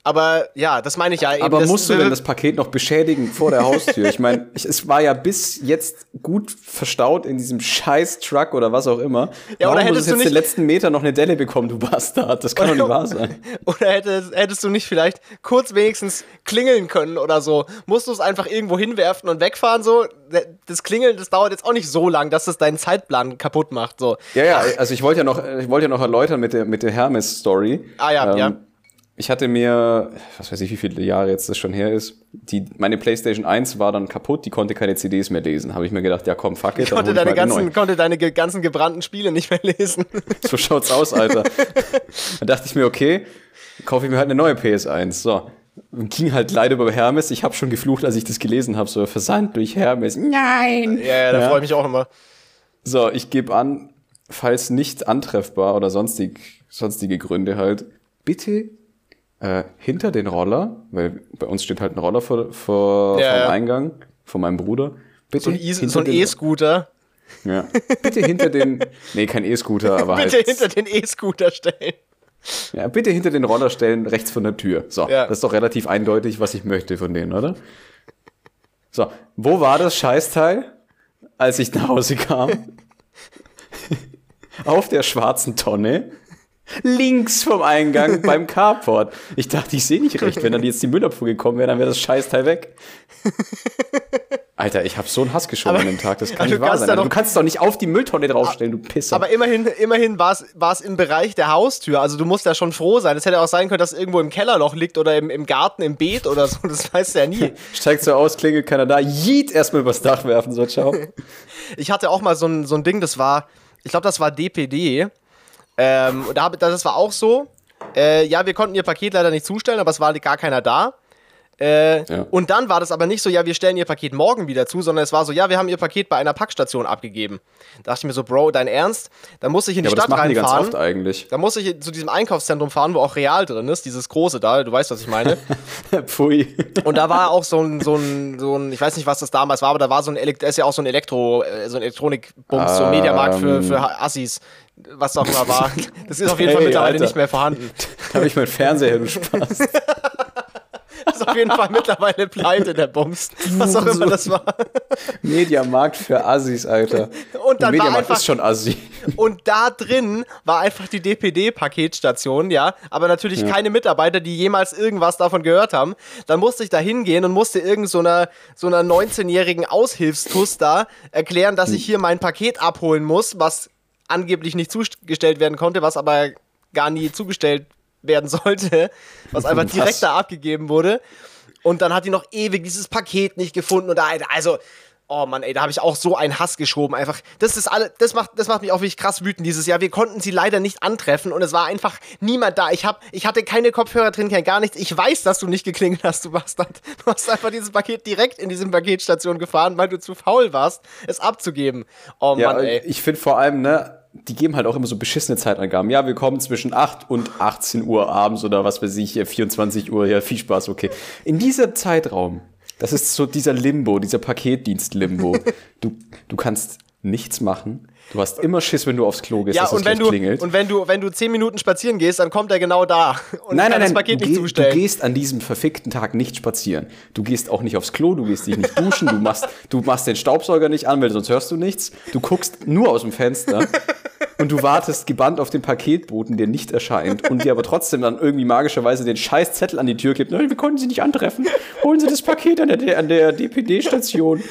Aber ja, das meine ich ja. Eben, Aber musst du denn das Paket noch beschädigen vor der Haustür? Ich meine, es war ja bis jetzt gut verstaut in diesem scheiß Truck oder was auch immer. Ja, oder Warum muss hättest es du jetzt nicht- den letzten Meter noch eine Delle bekommen, du Bastard? Das kann doch nicht wahr sein. Oder hättest, hättest du nicht vielleicht kurz wenigstens klingeln können oder so? Musst du es einfach irgendwo hinwerfen und wegfahren so? Das Klingeln, das dauert jetzt auch nicht so lang, dass es deinen Zeitplan kaputt macht. So. Ja, ja, also ich wollte ja noch, ich wollte ja noch erläutern mit der, mit der Hermes-Story. Ah ja, ja. Ich hatte mir, was weiß ich, wie viele Jahre jetzt das schon her ist, die, meine PlayStation 1 war dann kaputt, die konnte keine CDs mehr lesen. Habe ich mir gedacht, ja komm, fuck it. Ich konnte deine, ganzen, konnte deine ganzen gebrannten Spiele nicht mehr lesen. So schaut's aus, Alter. dann dachte ich mir, okay, kaufe ich mir halt eine neue PS1. So. Ging halt leider über Hermes. Ich habe schon geflucht, als ich das gelesen habe. So, Versand durch Hermes. Nein! Ja, ja, da Ja. freue ich mich auch immer. So, ich gebe an, falls nicht antreffbar oder sonstig, sonstige Gründe halt, bitte äh, hinter den Roller, weil bei uns steht halt ein Roller vor, vor, Ja, vor dem ja. Eingang von meinem Bruder. Bitte So ein, E- hinter so E-Scooter. Ja. Bitte hinter den, nee, kein E-Scooter, aber Bitte halt, hinter den E-Scooter stellen. ja, bitte hinter den Roller stellen, rechts von der Tür. So, Ja. das ist doch relativ eindeutig, was ich möchte von denen, oder? So, wo war das Scheißteil, als ich nach Hause kam? Auf der schwarzen Tonne. Links vom Eingang beim Carport. Ich dachte, ich sehe nicht recht. Wenn dann jetzt die Müllabfuhr gekommen wäre, dann wäre das Scheißteil weg. Alter, ich habe so einen Hass geschoben an dem Tag. Das kann nicht wahr sein. doch- du kannst doch nicht auf die Mülltonne draufstellen, du Pisser. Aber immerhin, immerhin war es im Bereich der Haustür. Also du musst ja schon froh sein. Es hätte auch sein können, dass es irgendwo im Kellerloch liegt oder im, im Garten, im Beet oder so. Das weißt du ja nie. Steigt so aus, klingelt keiner da. Jeet, erstmal übers Dach werfen, so ciao. Ich hatte auch mal so ein, so ein Ding, das war, ich glaube, das war DPD. Ähm, und da das war auch so. Äh, ja, wir konnten ihr Paket leider nicht zustellen, aber es war gar keiner da. Äh, Ja. Und dann war das aber nicht so, ja, wir stellen ihr Paket morgen wieder zu, sondern es war so, ja, wir haben ihr Paket bei einer Packstation abgegeben. Da dachte ich mir so, Bro, dein Ernst? Da muss ich in die Ja, aber das Stadt machen die ganz reinfahren. oft eigentlich. Da muss ich zu diesem Einkaufszentrum fahren, wo auch Real drin ist, dieses große da, du weißt, was ich meine. Pfui. Und da war auch so ein, so ein, so ein, ich weiß nicht, was das damals war, aber da war so ein, Elekt ist ja auch so ein Elektro, äh, so ein Elektronikbums, so ein Mediamarkt für, Ähm. für Assis, was auch immer war. Das ist auf jeden Fall Hey, mittlerweile Alter. nicht mehr vorhanden. Da habe ich meinen Fernseher, her, du Spaß. Das ist auf jeden Fall mittlerweile pleite, der Bums. Was auch immer das war. Mediamarkt für Assis, Alter. Und dann war Mediamarkt einfach- ist schon Assi. Und da drin war einfach die DPD-Paketstation, ja, aber natürlich keine Mitarbeiter, die jemals irgendwas davon gehört haben. Dann musste ich da hingehen und musste irgend so einer, so einer 19-jährigen Aushilfstuss da erklären, dass ich hier mein Paket abholen muss, was angeblich nicht zugestellt werden konnte, was aber gar nie zugestellt werden sollte, was einfach direkt da abgegeben wurde. Und dann hat die noch ewig dieses Paket nicht gefunden und da, also, oh Mann, ey, da habe ich auch so einen Hass geschoben. Einfach, das ist alle, das macht, das macht mich auch wirklich krass wütend dieses Jahr. Wir konnten sie leider nicht antreffen und es war einfach niemand da. Ich hab, ich hatte keine Kopfhörer drin, kein gar nichts. Ich weiß, dass du nicht geklingelt hast, du Bastard. Du hast einfach dieses Paket direkt in diese Paketstation gefahren, weil du zu faul warst, es abzugeben. Oh Ja, Mann, ey. ich finde vor allem, ne, die geben halt auch immer so beschissene Zeitangaben. Ja, wir kommen zwischen 8 und 18 Uhr abends oder was weiß ich, hier 24 Uhr, ja, viel Spaß, okay. In diesem Zeitraum, das ist so dieser Limbo, dieser Paketdienst-Limbo. du, du kannst nichts machen. Du hast immer Schiss, wenn du aufs Klo gehst, Ja, dass es und wenn gleich du, klingelt. und wenn du, wenn du zehn Minuten spazieren gehst, dann kommt er genau da und Nein, kann nein, das nein, Paket du, nicht geh, du zustellen. gehst an diesem verfickten Tag nicht spazieren. Du gehst auch nicht aufs Klo, du gehst dich nicht duschen, du machst, du machst den Staubsauger nicht an, weil sonst hörst du nichts. Du guckst nur aus dem Fenster und du wartest gebannt auf den Paketboten, der nicht erscheint und dir aber trotzdem dann irgendwie magischerweise den scheiß Zettel an die Tür klebt. Nein, wir konnten sie nicht antreffen. Holen Sie das Paket an der, an der DPD-Station.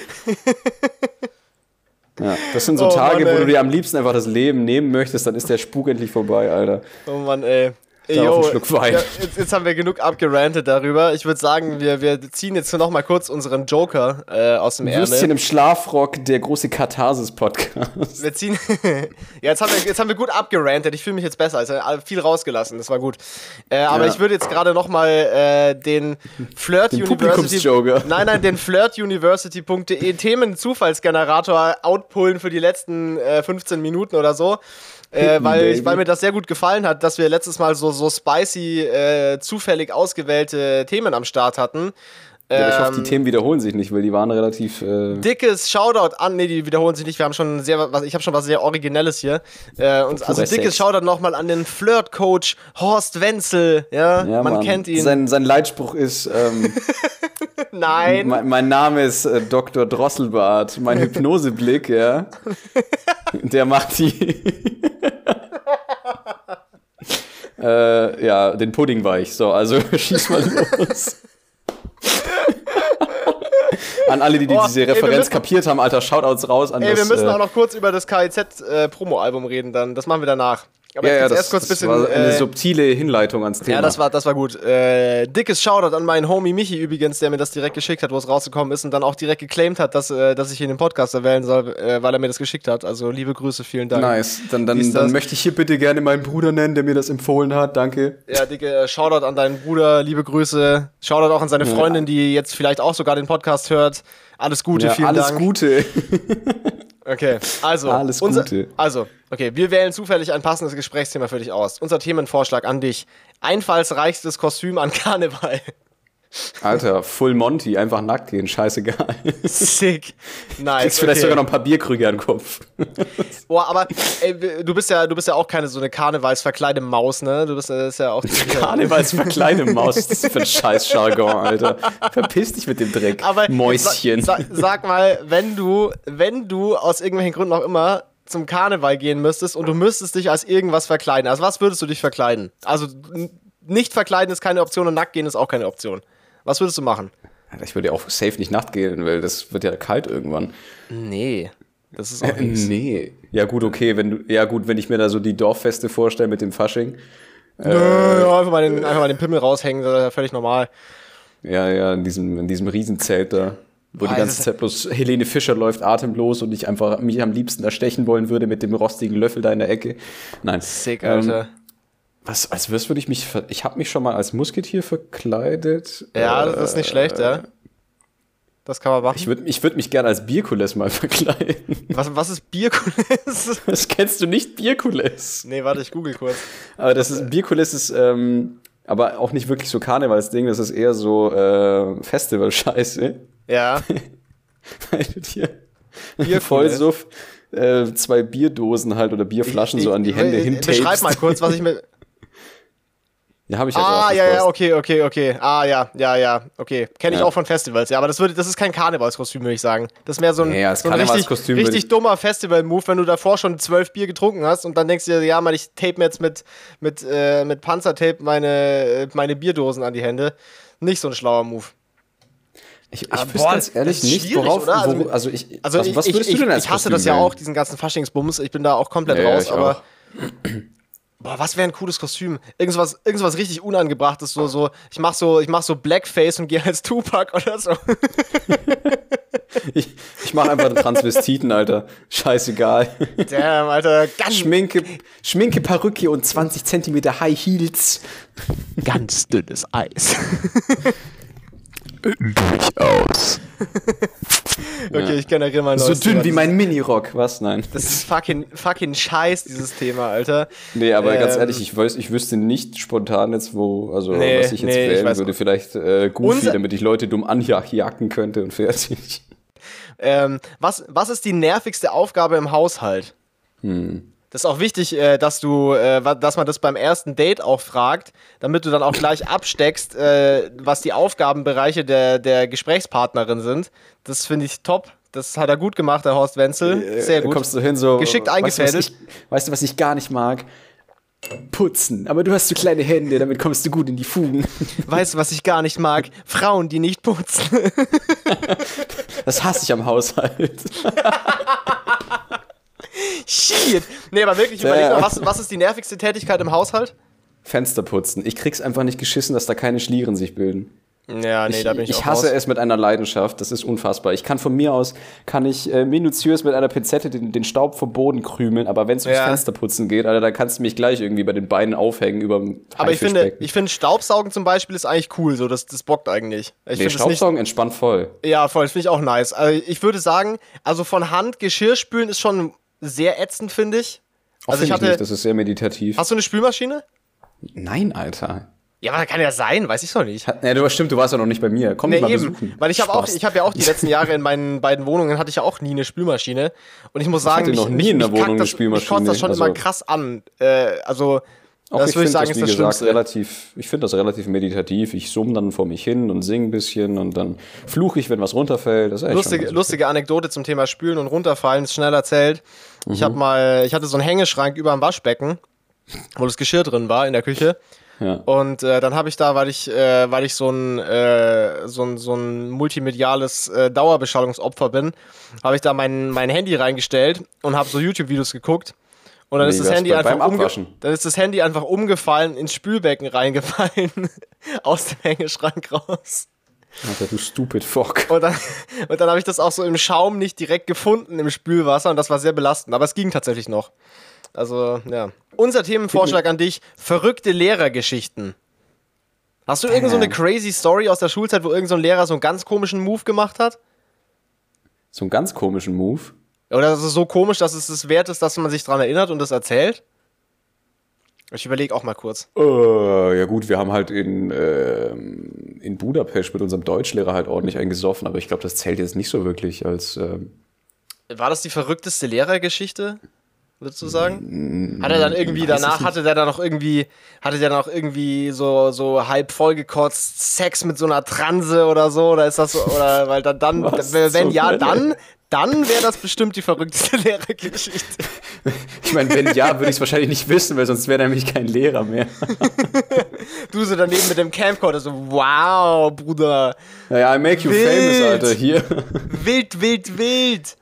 Ja, das sind so Oh Tage, Mann, wo du dir am liebsten einfach das Leben nehmen möchtest, dann ist der Spuk endlich vorbei, Alter. Oh Mann, ey. Yo, Schluck Wein. Ja, jetzt, jetzt haben wir genug abgerantet darüber. Ich würde sagen, wir, wir ziehen jetzt noch mal kurz unseren Joker äh, aus dem Würstchen Ärmel. im Schlafrock, der große Katharsis-Podcast. Wir ziehen. ja, jetzt haben wir, jetzt haben wir gut abgerantet. Ich fühle mich jetzt besser. Also äh, viel rausgelassen. Das war gut. Äh, aber Ja. ich würde jetzt gerade noch mal äh, den Flirt Den University. Nein, nein, den flirtuniversity.de Themen-Zufallsgenerator outpullen für die letzten äh, 15 Minuten oder so. Äh, weil, ich, weil mir das sehr gut gefallen hat, dass wir letztes Mal so, so spicy, äh, zufällig ausgewählte Themen am Start hatten. Ja, ich hoffe, die Ähm, Themen wiederholen sich nicht, weil die waren relativ. Äh, Dickes Shoutout an, nee, die wiederholen sich nicht. Wir haben schon sehr, was, ich habe schon was sehr Originelles hier. Äh, und, also dickes. Shoutout nochmal an den Flirt-Coach Horst Wenzel. Ja, ja, man Mann. kennt ihn. Sein, sein Leitspruch ist: ähm, Nein. mein, mein Name ist äh, Dr. Drosselbart. Mein Hypnoseblick, ja. Der macht die. äh, ja, den Pudding weich. So, also schieß mal los. An alle, die, die Oh, diese ey, wir Referenz müssen- kapiert haben, Alter, Shoutouts raus an Ey, wir das, müssen äh, auch noch kurz über das KIZ-Promo-Album reden, dann. Das machen wir danach. Aber ja, ja, das, erst kurz das bisschen. war eine äh, subtile Hinleitung ans Thema. ja, das war, das war gut. Äh, dickes Shoutout an meinen Homie Michi übrigens, der mir das direkt geschickt hat, wo es rausgekommen ist und dann auch direkt geclaimed hat, dass, äh, dass ich ihn im Podcast erwähnen soll, äh, weil er mir das geschickt hat. Also liebe Grüße, vielen Dank. Nice. Dann, dann, dann möchte ich hier bitte gerne meinen Bruder nennen, der mir das empfohlen hat. Danke. Ja, dicke äh, Shoutout an deinen Bruder, liebe Grüße. Shoutout auch an seine Freundin, die jetzt vielleicht auch sogar den Podcast hört. Alles Gute, Ja, vielen alles Dank. Gute. Okay, also. Alles unser, Gute. Also, okay, wir wählen zufällig ein passendes Gesprächsthema für dich aus. Unser Themenvorschlag an dich. Einfallsreichstes Kostüm an Karneval. Alter, Full Monty, einfach nackt gehen, scheißegal. Sick. Nice. Kriegst vielleicht okay. sogar noch ein paar Bierkrüge an den Kopf. Oh, aber ey, du bist ja, du bist ja auch keine so eine Karnevalsverkleide Maus, ne? Du bist ja- das ist ja auch Karnevalsverkleide Maus, was ist das für ein scheiß Jargon, Alter. Verpiss dich mit dem Dreck, Aber Mäuschen. Sa sa sag mal, wenn du, wenn du aus irgendwelchen Gründen auch immer zum Karneval gehen müsstest und du müsstest dich als irgendwas verkleiden, also was würdest du dich verkleiden? Also nicht verkleiden ist keine Option und nackt gehen ist auch keine Option. Was würdest du machen? Alter, ich würde ja auch safe nicht nackt gehen, weil das wird ja kalt irgendwann. Nee. Das ist Äh, nee. Ja gut, okay, wenn du, ja gut, wenn ich mir da so die Dorffeste vorstelle mit dem Fasching. Nö, ja, einfach, mal den, einfach mal den Pimmel raushängen, das ist ja völlig normal. Ja, ja, in diesem, in diesem Riesenzelt da. Wo die Boah, ganze Zeit bloß Helene Fischer läuft atemlos und ich einfach mich am liebsten erstechen wollen würde mit dem rostigen Löffel da in der Ecke. Nein. Sick, Ähm, Alter. Was, als was würde ich mich, ver ich habe mich schon mal als Musketier verkleidet. ja, das ist nicht schlecht, ja. Das kann man machen. Ich würde ich würd mich gerne als Bierkules mal verkleiden. was, was ist Bierkulis? Das kennst du nicht, Bierkules. nee, warte, ich google kurz. Aber das ist, Bierkulis ist, ähm, aber auch nicht wirklich so Karnevalsding, das ist eher so äh, Festival-Scheiße. Ja. Weil du dir Bierkulis. Vollsuff äh, zwei Bierdosen halt oder Bierflaschen so an die Hände ich- hintapest. Beschreib mal kurz, was ich mir. Ja, habe ich ja Ah, ja, ja, okay, okay, okay. Ah, ja, ja, ja, okay. Kenne ich Ja. auch von Festivals, ja, aber das, würde, das ist kein Karnevalskostüm, würde ich sagen. Das ist mehr so ein, Ja, so ein richtig, richtig ich- dummer Festival-Move, wenn du davor schon zwölf Bier getrunken hast und dann denkst du dir, ja, Mann, ich tape mir jetzt mit, mit, äh, mit Panzertape meine, äh, meine Bierdosen an die Hände. Nicht so ein schlauer Move. Ich, ich Ah, wüsste ganz ehrlich nicht, worauf? Also also, mit- also ich, Also, also ich, was würdest ich, du denn als ich hasse Kostüm das ja auch, diesen ganzen Faschingsbums. Ich bin da auch komplett Ja, raus, aber. auch. Boah, was wäre ein cooles Kostüm? Irgendwas, irgendwas richtig unangebrachtes, so, so, ich mach so, ich mach so Blackface und gehe als Tupac oder so. Ich, ich mache einfach Transvestiten, Alter. Scheißegal. Damn, Alter, ganz, Schminke, Schminke, Perücke und 20 Zentimeter High Heels. Ganz dünnes Eis. Durchaus. Okay, ich generiere mal So dünn Thema. wie mein Minirock. Was? Nein. Das ist fucking, fucking scheiß, dieses Thema, Alter. Nee, aber ganz Ähm, ehrlich, ich, weiß, ich wüsste nicht spontan jetzt, wo, also Nee, was ich jetzt nee, ich wählen weiß würde. auch. Vielleicht äh, Goofy, Unser- damit ich Leute dumm anjagen könnte und fertig. Ähm, was, was ist die nervigste Aufgabe im Haushalt? Hm. Das ist auch wichtig, äh, dass du, äh, dass man das beim ersten Date auch fragt, damit du dann auch gleich absteckst, äh, was die Aufgabenbereiche der, der Gesprächspartnerin sind. Das finde ich top. Das hat er gut gemacht, der Horst Wenzel. Sehr Äh, gut. Kommst du hin so. Geschickt weißt du, eingefädelt. ich, weißt du, was ich gar nicht mag? Putzen. Aber du hast so kleine Hände, damit kommst du gut in die Fugen. Weißt du, was ich gar nicht mag? Frauen, die nicht putzen. Das hasse ich am Haushalt. Shit. Nee, aber wirklich, überleg mal, was, was ist die nervigste Tätigkeit im Haushalt? Fenster putzen. Ich krieg's einfach nicht geschissen, dass da keine Schlieren sich bilden. Ja, nee, ich, da bin ich, ich auch hasse raus. es mit einer Leidenschaft. Das ist unfassbar. Ich kann von mir aus, kann ich äh, minutiös mit einer Pinzette den, den Staub vom Boden krümeln, aber wenn es ums Ja. Fensterputzen geht, Alter, da kannst du mich gleich irgendwie bei den Beinen aufhängen über Aber ich finde, ich finde Staubsaugen zum Beispiel ist eigentlich cool, so das, das bockt eigentlich. Ich nee, das nicht, Staubsaugen entspannt voll. ja, voll, das finde ich auch nice. Also ich würde sagen, also von Hand Geschirr spülen ist schon sehr ätzend, finde ich. Auch Also ich hatte, nicht, das ist sehr meditativ. hast du eine Spülmaschine? Nein, Alter. Ja, aber kann ja sein, weiß ich doch nicht. Ja, du stimmt, du warst ja noch nicht bei mir. Komm Nee, mich mal eben. besuchen. Weil ich habe auch, ich habe ja auch die letzten Jahre in meinen beiden Wohnungen hatte ich ja auch nie eine Spülmaschine. Und ich muss sagen, hatte noch nie in der Wohnung eine das, Mich kotzt das Spülmaschine, schon also- immer krass an. Äh, also, Auch das ich würde ich finde sagen, das, ist wie das gesagt, Schlimmste. relativ, ich finde das relativ meditativ. Ich summe dann vor mich hin und singe ein bisschen und dann fluche ich, wenn was runterfällt. Das Lustige, lustige Anekdote zum Thema Spülen und runterfallen, ist schnell erzählt. Ich Mhm. habe mal, ich hatte so einen Hängeschrank über dem Waschbecken, wo das Geschirr drin war in der Küche. Ja. Und äh, dann habe ich da, weil ich, äh, weil ich so ein, äh, so ein, so ein multimediales äh, Dauerbeschallungsopfer bin, habe ich da mein, mein Handy reingestellt und habe so YouTube-Videos geguckt. Und dann ist das Mega Handy einfach Abwaschen. dann ist das Handy einfach umgefallen, ins Spülbecken reingefallen, aus dem Hängeschrank raus. Alter, du stupid fuck. Und dann, und dann habe ich das auch so im Schaum nicht direkt gefunden im Spülwasser und das war sehr belastend. Aber es ging tatsächlich noch. Also, ja. Unser Themenvorschlag an dich: verrückte Lehrergeschichten. Hast du irgend so eine crazy Story aus der Schulzeit, wo irgend so ein Lehrer so einen ganz komischen Move gemacht hat? So einen ganz komischen Move. Oder ist es so komisch, dass es es wert ist, dass man sich dran erinnert und das erzählt? Ich überlege auch mal kurz. Äh, ja gut, wir haben halt in, ähm, in Budapest mit unserem Deutschlehrer halt ordentlich eingesoffen, aber ich glaube, das zählt jetzt nicht so wirklich als. Ähm, War das die verrückteste Lehrergeschichte? Würdest du sagen? Hat er dann irgendwie danach, hatte der dann noch irgendwie, hatte der dann noch irgendwie so, so halb vollgekotzt Sex mit so einer Transe oder so? Oder ist das so, oder, weil dann, dann wenn zum ja, dann, dann wäre das bestimmt die verrückteste Lehrergeschichte. ich meine, wenn ja, würde ich es wahrscheinlich nicht wissen, weil sonst wäre nämlich kein Lehrer mehr. Du so daneben mit dem Camcorder so, wow, Bruder, Naja, I make you Wild. famous, Alter, hier. wild, wild, wild.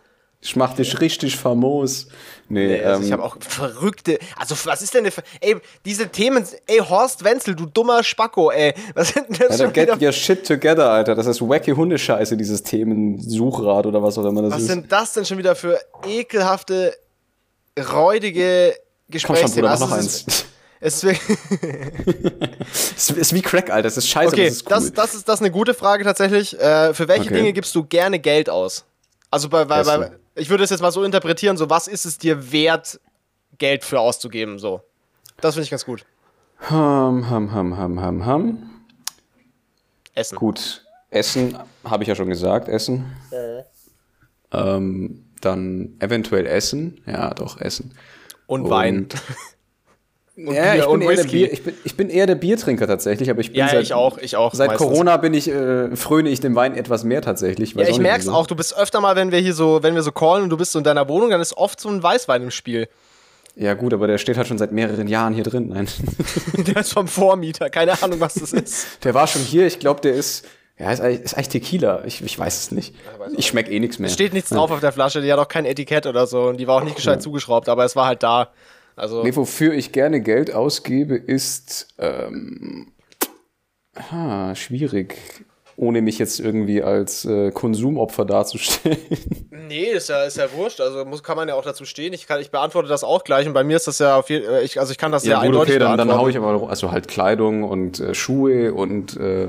Ich mach dich richtig famos. Nee, Also ähm, ich habe auch verrückte. Also was ist denn eine, ey diese Themen, ey Horst Wenzel, du dummer Spacko, ey, was sind denn das Alter, schon wieder get your shit together, Alter. Das ist wacky Hundescheiße, dieses Themensuchrad oder was auch immer das Was ist. sind das denn schon wieder für ekelhafte, räudige Komm schon? Bruder, mach noch Also, eins. Es ist, es ist, Es ist wie Crack, Alter. Das ist scheiße, okay, das ist cool. das, das, ist, das ist eine gute Frage tatsächlich. Äh, für welche Okay. Dinge gibst du gerne Geld aus? Also bei, bei, bei. Ich würde es jetzt mal so interpretieren, so was ist es dir wert, Geld für auszugeben? So. Das finde ich ganz gut. Ham, ham, ham, ham, ham, ham. Essen. Gut, Essen, habe ich ja schon gesagt, Essen. Ähm, dann eventuell Essen. Ja, doch, Essen. Und Wein. ja, Bier ich und bin, eher der. Bier, ich, bin, ich bin eher der Biertrinker tatsächlich, aber ich bin Ja, seit, ich auch, ich auch. Seit meistens. Corona bin ich, äh, fröne ich dem Wein etwas mehr tatsächlich. Ja, ich merk's wieso. auch. Du bist öfter mal, wenn wir hier so, wenn wir so callen und du bist so in deiner Wohnung, dann ist oft so ein Weißwein im Spiel. Ja, gut, aber der steht halt schon seit mehreren Jahren hier drin. Nein. Der ist vom Vormieter. Keine Ahnung, was das ist. Der war schon hier, ich glaube, der ist. Ja, ist eigentlich, ist eigentlich Tequila. Ich, ich weiß es nicht. Ich schmeck eh nichts mehr. Steht nichts drauf auf der Flasche. Die hat auch kein Etikett oder so. Und die war auch nicht gescheit zugeschraubt, aber es war halt da. Also, Nee, wofür ich gerne Geld ausgebe, ist ähm, ah, schwierig, ohne mich jetzt irgendwie als äh, Konsumopfer darzustellen. nee, ist ja, ist ja wurscht. Also muss, kann man ja auch dazu stehen. Ich, kann, ich beantworte das auch gleich. Und bei mir ist das ja auf jeden äh, ich, Also ich kann das sehr gut, eindeutig dann, dann beantworten. hau ich aber noch- also halt Kleidung und äh, Schuhe und äh,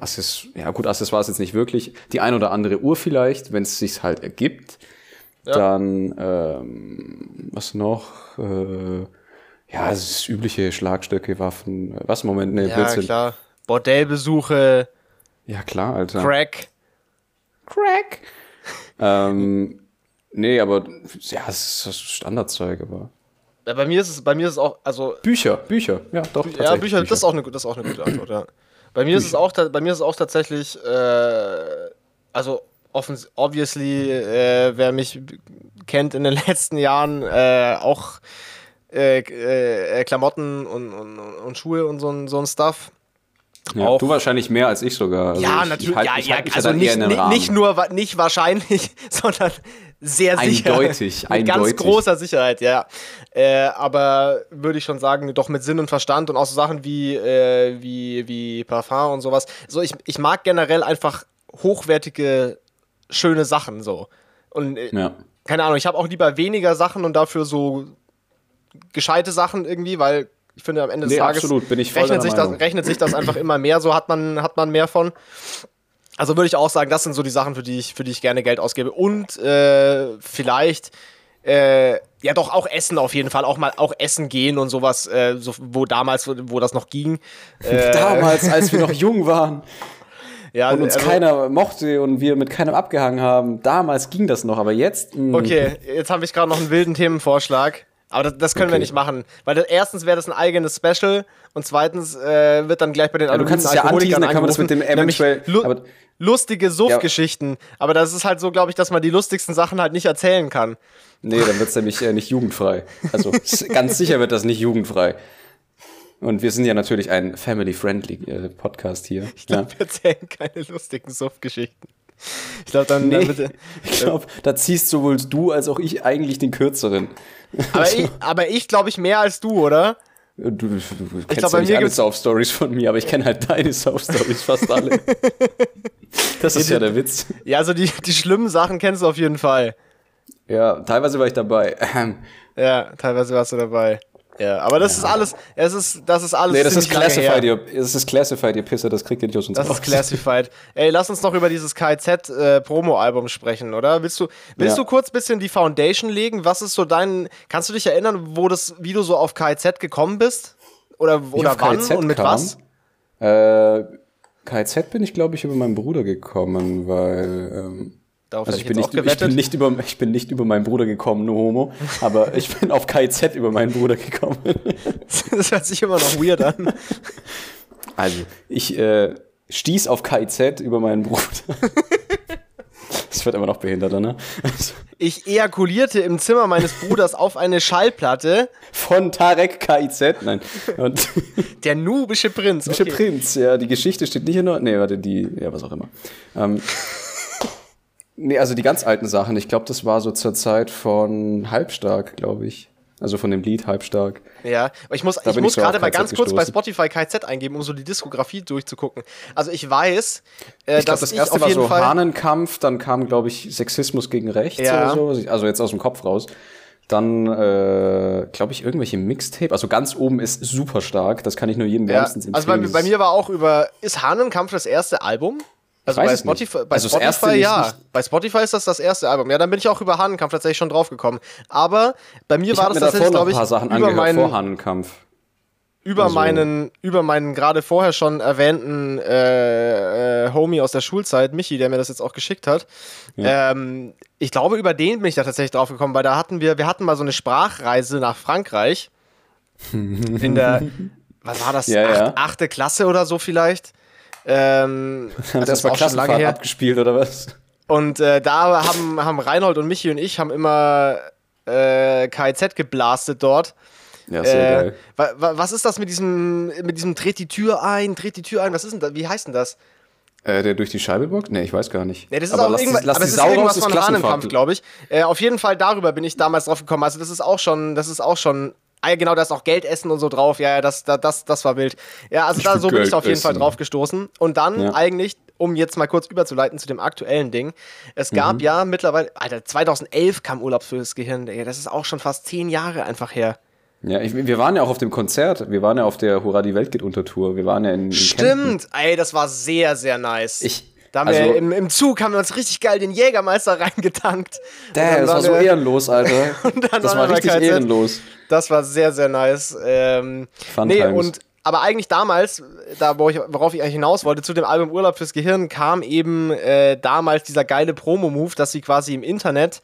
Access ja gut, Accessoires jetzt nicht wirklich. Die ein oder andere Uhr vielleicht, wenn es sich halt ergibt. Dann ähm, was noch? Äh, ja, es ist übliche Schlagstöcke, Waffen. äh, Was im Moment? Nee, ja, Blödsinn. klar. Bordellbesuche, Ja, klar, Alter. Crack. Crack. ähm, nee, aber ja, es ist Standardzeug, aber. Ja, bei mir ist es, bei mir ist es auch, also Bücher, Bücher, ja, doch. Ja, tatsächlich Bücher, Das, ist auch eine, das ist auch eine gute Antwort, ja. Bei mir, ist es auch, bei mir ist es auch tatsächlich, äh, also offens obviously, äh, wer mich kennt in den letzten Jahren, äh, auch äh, äh, Klamotten und, und, und Schuhe und so ein, so ein Stuff. ja, auch- Du wahrscheinlich mehr als ich sogar. Also ja, ich, natürlich. Ich halt, ja, ja, halt also nicht, nicht, nur nicht wahrscheinlich, sondern sehr sicher. Eindeutig, mit ganz eindeutig. großer Sicherheit, ja. Äh, aber würde ich schon sagen, doch mit Sinn und Verstand und auch so Sachen wie, äh, wie, wie Parfum und sowas. So, ich, ich mag generell einfach hochwertige, schöne Sachen so. Und äh, Ja. keine Ahnung, ich habe auch lieber weniger Sachen und dafür so gescheite Sachen irgendwie, weil ich finde, am Ende des Nee, Tages absolut, bin ich voll rechnet, sich das, rechnet sich das einfach immer mehr, so hat man, hat man mehr von. Also würde ich auch sagen, das sind so die Sachen, für die ich, für die ich gerne Geld ausgebe. Und äh, vielleicht Äh, ja, doch, auch Essen auf jeden Fall. Auch mal auch Essen gehen und sowas, äh, so, wo damals, wo, wo das noch ging. Äh, Damals, als wir noch jung waren ja, und uns also- keiner mochte und wir mit keinem abgehangen haben, damals ging das noch, aber jetzt. mh, Okay, jetzt habe ich gerade noch einen wilden Themenvorschlag. Aber das, das können wir Okay. nicht machen. Weil das, erstens wäre das ein eigenes Special und zweitens äh, wird dann gleich bei den du kannst es ja anteasen, dann kann man das mit dem eventuell- Lu lustige Suff-Geschichten. Aber das ist halt so, glaube ich, dass man die lustigsten Sachen halt nicht erzählen kann. Nee, dann wird es nämlich äh, nicht jugendfrei. Also ganz sicher wird das nicht jugendfrei. Und wir sind ja natürlich ein family-friendly äh, Podcast hier. Ich Ja. glaube, wir erzählen keine lustigen Suff-Geschichten. Ich glaube, dann, Nee, wird, ich glaube, da ziehst sowohl du als auch ich eigentlich den kürzeren. aber ich, aber ich glaube ich mehr als du, oder? Du, du, du kennst glaub, ja nicht alle Sauf-Stories von mir, aber ich kenne halt deine Sauf-Stories fast alle. Das ist ja der Witz. Ja, also die, die schlimmen Sachen kennst du auf jeden Fall. Ja, teilweise war ich dabei. Ja, teilweise warst du dabei. Ja, aber das ist alles, es ist, das ist alles. Nee, das ist. Classified, ihr, das ist Classified, ihr Pisser, das kriegt ihr nicht aus uns Das raus. ist Classified. Ey, lass uns noch über dieses KZ äh, Promo-Album sprechen, oder? Willst du, willst Ja. du kurz bisschen die Foundation legen? Was ist so dein. Kannst du dich erinnern, wo das, wie du so auf KZ gekommen bist? Oder, oder wann KZ und mit kam? was? Äh, KZ bin ich, glaube ich, über meinen Bruder gekommen, weil. Ähm, Darauf also ich bin, nicht, ich, bin nicht über, ich bin nicht über meinen Bruder gekommen, nur Homo, aber ich bin auf KZ über meinen Bruder gekommen. das hört sich immer noch weird an. Also, ich äh, stieß auf KZ über meinen Bruder. Das wird immer noch behinderter, ne? Also, Ich ejakulierte im Zimmer meines Bruders auf eine Schallplatte. von Tarek KIZ, nein. Und Der nubische Prinz. Mische Okay. Prinz, ja, die Geschichte steht nicht in der. Nee, warte, die, ja, was auch immer. Ähm, nee, also die ganz alten Sachen, ich glaube, das war so zur Zeit von Halbstark, glaube ich. Also von dem Lied Halbstark. Ja, aber ich muss, ich ich muss gerade mal ganz kurz bei. Spotify KZ eingeben, um so die Diskografie durchzugucken. Also ich weiß, äh, Ich glaube, dass das ich erste auf war jeden so Fall Hahnenkampf, dann kam, glaube ich, Sexismus gegen Rechts Ja. oder so. Also jetzt aus dem Kopf raus. Dann, äh, glaube ich, irgendwelche Mixtape. Also ganz oben ist super stark. Das kann ich nur jedem ja, wärmstens also bei, empfehlen. bei mir war auch über ist Hahnenkampf das erste Album? Also bei. Spotify, bei Also das Spotify ja. Bei Spotify ist das das erste Album. Ja, dann bin ich auch über Hahnenkampf tatsächlich schon drauf gekommen. Aber bei mir ich war das mir tatsächlich, glaube ich, paar Sachen über meinen, vor Hahnenkampf. über Also- meinen, über meinen gerade vorher schon erwähnten äh, äh, Homie aus der Schulzeit, Michi, der mir das jetzt auch geschickt hat. Ähm, ich glaube, über den bin ich da tatsächlich drauf gekommen, weil da hatten wir, wir hatten mal so eine Sprachreise nach Frankreich. In der, was war das? Ja, Acht, ja. Achte Klasse oder so vielleicht. Ähm, mal ist auch schon lange her. abgespielt oder was? Und äh, da haben, haben Reinhold und Michi und ich haben immer äh, KIZ geblastet dort. Ja, sehr Äh, geil. wa, wa, was ist das mit diesem, mit diesem Dreht die Tür ein, dreht die Tür ein? Was ist denn das? Wie heißt denn das? Äh, der durch die Scheibe bockt? Nee, ich weiß gar nicht. Nee, das ist aber auch lass irgendwas, lass aber die Sau raus, irgendwas ist von glaube ich. Äh, auf jeden Fall darüber bin ich damals drauf gekommen. Also das ist auch schon, das ist auch schon, ah, ja, genau, da ist auch Geldessen und so drauf. Ja, ja, das, da- das, das war wild. Ja, also da so bin ich da auf jeden Fall Geldessen. drauf gestoßen. Und dann Ja. eigentlich, um jetzt mal kurz überzuleiten zu dem aktuellen Ding, es gab Mhm. ja mittlerweile, Alter, 2011 kam Urlaub fürs Gehirn. Ey, das ist auch schon fast zehn Jahre einfach her. Ja, ich, wir waren ja auch auf dem Konzert. Wir waren ja auf der Hurra, die Welt geht unter Tour. Wir waren ja in, in. Stimmt, ey, das war sehr, sehr nice. Ich, da haben also, wir im, im Zug haben wir uns richtig geil den Jägermeister reingetankt. Damn, das war so ehrenlos, Alter. Das war richtig KZ. ehrenlos. Das war sehr, sehr nice. Ähm, Fun nee, times. und aber eigentlich damals, da wo ich, worauf ich eigentlich hinaus wollte, zu dem Album Urlaub fürs Gehirn kam eben äh, damals dieser geile Promo-Move, dass sie quasi im Internet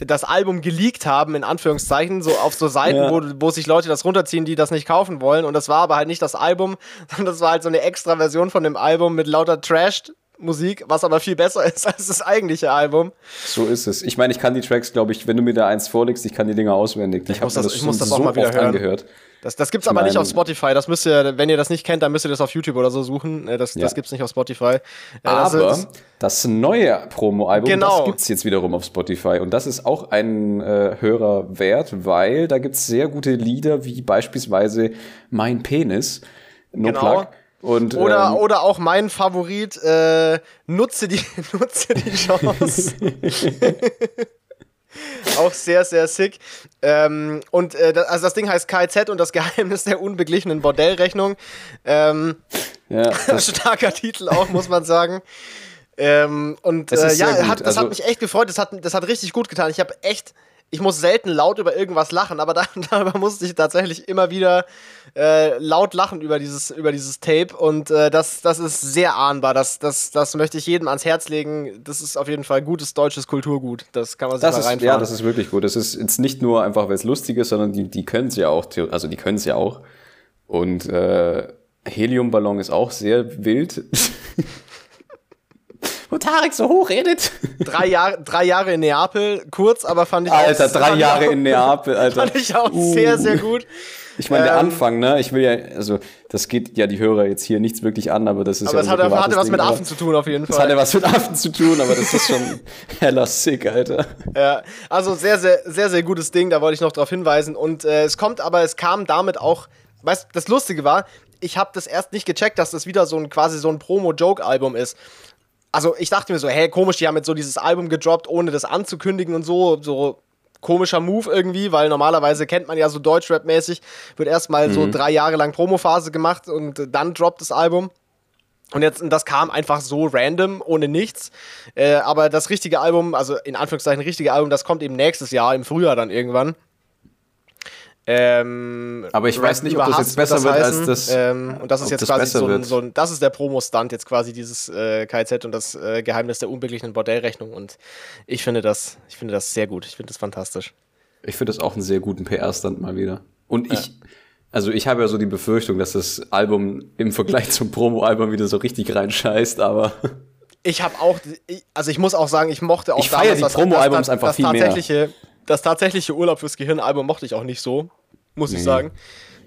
das Album geleakt haben, in Anführungszeichen, so auf so Seiten, Ja. wo, wo sich Leute das runterziehen, die das nicht kaufen wollen. Und das war aber halt nicht das Album, sondern das war halt so eine extra Version von dem Album mit lauter Trash-Musik, was aber viel besser ist als das eigentliche Album. So ist es. Ich meine, ich kann die Tracks, glaube ich, wenn du mir da eins vorlegst, ich kann die Dinger auswendig. Ich, habe muss das- das ich muss das so auch mal wieder hören. angehört. Das, das gibt's Ich aber nicht auf Spotify. Das müsst ihr, wenn ihr das nicht kennt, dann müsst ihr das auf YouTube oder so suchen. Äh, Das, Ja. das gibt's nicht auf Spotify. Äh, das Aber ist- das neue Promo-Album, Genau. das gibt's jetzt wiederum auf Spotify. Und das ist auch ein äh, Hörer wert, weil da gibt's sehr gute Lieder, wie beispielsweise Mein Penis. No Genau. Plug. Und, Oder, ähm, oder auch mein Favorit, äh, nutze, die, nutze die Chance. auch sehr, sehr sick. Ähm, und äh, das, also das Ding heißt KZ und das Geheimnis der unbeglichenen Bordellrechnung. Ähm, ja, starker Titel auch, muss man sagen. Ähm, und äh, ja, hat, das Also- hat mich echt gefreut. Das hat, das hat richtig gut getan. Ich habe echt, ich muss selten laut über irgendwas lachen, aber da, darüber musste ich tatsächlich immer wieder äh, laut lachen über dieses, über dieses Tape. Und äh, das, das ist sehr ahnbar. Das, das, das möchte ich jedem ans Herz legen. Das ist auf jeden Fall gutes deutsches Kulturgut. Das kann man sich Das mal ist, reinfahren. ja, das ist wirklich gut. Das ist jetzt nicht nur einfach, weil es lustig ist, sondern die, die können es ja auch, also die können es ja auch. Und äh, Heliumballon ist auch sehr wild. Wo Tarek so hoch redet. drei, Jahre, drei Jahre in Neapel, kurz, aber fand ich Alter, auch, drei Jahre auch, in Neapel, Alter. Fand ich auch Uh. sehr, sehr gut. Ich meine, der Ähm, Anfang, ne? Ich will ja, also, das geht ja die Hörer jetzt hier nichts wirklich an, aber das ist Aber ja es unser hatte, privates hatte was Ding, mit aber Affen zu tun, auf jeden Das Fall. hatte was mit Affen zu tun, aber das ist schon heller sick, Alter. Ja, also sehr, sehr, sehr, sehr gutes Ding, da wollte ich noch darauf hinweisen. Und äh, es kommt aber, es kam damit auch, weißt das Lustige war, ich habe das erst nicht gecheckt, dass das wieder so ein quasi so ein Promo-Joke-Album ist. Also ich dachte mir so, hey, komisch, die haben jetzt so dieses Album gedroppt, ohne das anzukündigen und so, so komischer Move irgendwie, weil normalerweise kennt man ja so Deutschrap-mäßig, wird erstmal so drei Jahre lang Promophase gemacht und dann droppt das Album. Und jetzt, und das kam einfach so random, ohne nichts. Äh, aber das richtige Album, also in Anführungszeichen richtige Album, das kommt eben nächstes Jahr, im Frühjahr dann irgendwann. Ähm, Aber ich weiß nicht, ob das jetzt besser wird als das- Ähm, und das ist jetzt das quasi so ein, so ein, das ist der Promo-Stunt jetzt quasi dieses äh, KZ und das äh, Geheimnis der unbeglichenen Bordellrechnung. Und ich finde das, ich finde das sehr gut. Ich finde das fantastisch. Ich finde das auch einen sehr guten PR-Stand mal wieder. Und ich, also ich habe ja so die Befürchtung, dass das Album im Vergleich zum Promo-Album wieder so richtig reinscheißt, aber Ich habe auch, also ich muss auch sagen, ich mochte auch Ich feier die das- Promo-Albums das, das, einfach das viel mehr. Das tatsächliche Urlaub fürs Gehirn-Album mochte ich auch nicht so, muss ich Nee. sagen.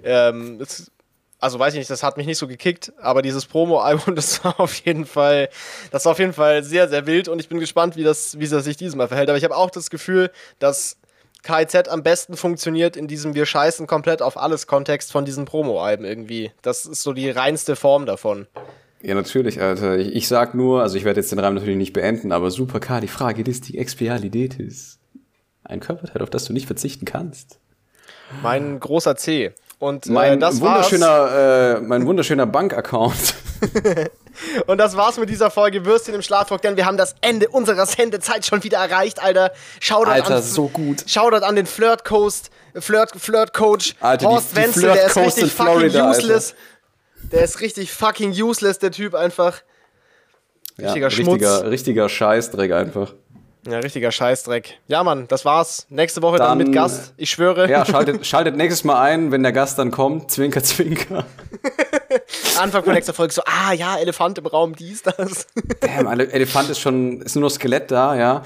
Ähm, das, also weiß ich nicht, das hat mich nicht so gekickt, aber dieses Promo-Album, das war auf jeden Fall, das war auf jeden Fall sehr, sehr wild und ich bin gespannt, wie das, wie das sich dieses Mal verhält. Aber ich habe auch das Gefühl, dass KIZ am besten funktioniert in diesem Wir scheißen komplett auf alles Kontext von diesen Promo-Alben irgendwie. Das ist so die reinste Form davon. Ja, natürlich, Alter. Ich, ich sag nur, also ich werde jetzt den Reim natürlich nicht beenden, aber Super K, die Frage ist die Expialidetis. Ein Körperteil, auf das du nicht verzichten kannst. Mein großer C. Und äh, Mein das wunderschöner, äh, mein wunderschöner Bankaccount. Und das war's mit dieser Folge Würstchen im Schlafrock, denn wir haben das Ende unserer Sendezeit schon wieder erreicht, Alter. Shoutout Alter, an, so gut. Shoutout an den Flirt Coast, Flirt, Flirt Coach Alter, die- Horst die Wenzel, Flirt der ist Coast richtig in fucking Florida, useless. Der ist richtig fucking useless, der Typ einfach. Richtiger Schmutz. Richtiger, richtiger Scheißdreck einfach. Ja, richtiger Scheißdreck. Ja, Mann, das war's. Nächste Woche dann, Dann- mit Gast. Ich schwöre. Ja, schaltet, schaltet nächstes Mal ein, wenn der Gast dann kommt. Zwinker, zwinker. Anfang von nächster Folge so, ah ja, Elefant im Raum, dies, das. Damn, Ele- Elefant ist schon, ist nur noch Skelett da, ja.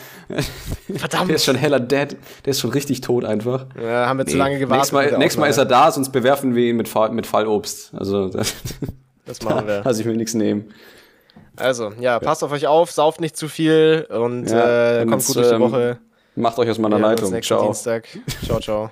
Verdammt. Der ist schon heller dead. Der ist schon richtig tot einfach. Ja, haben wir zu lange gewartet. Nächstes Mal, nächstes Mal ist er da, sonst bewerfen wir ihn mit, Fall, mit Fallobst. Also, das, Das machen wir. also ich will nichts nehmen. Also, ja, passt auf euch auf, sauft nicht zu viel und äh, kommt gut durch die ähm, Woche. Macht euch aus meiner Leitung. Ciao. Dienstag. Ciao, ciao.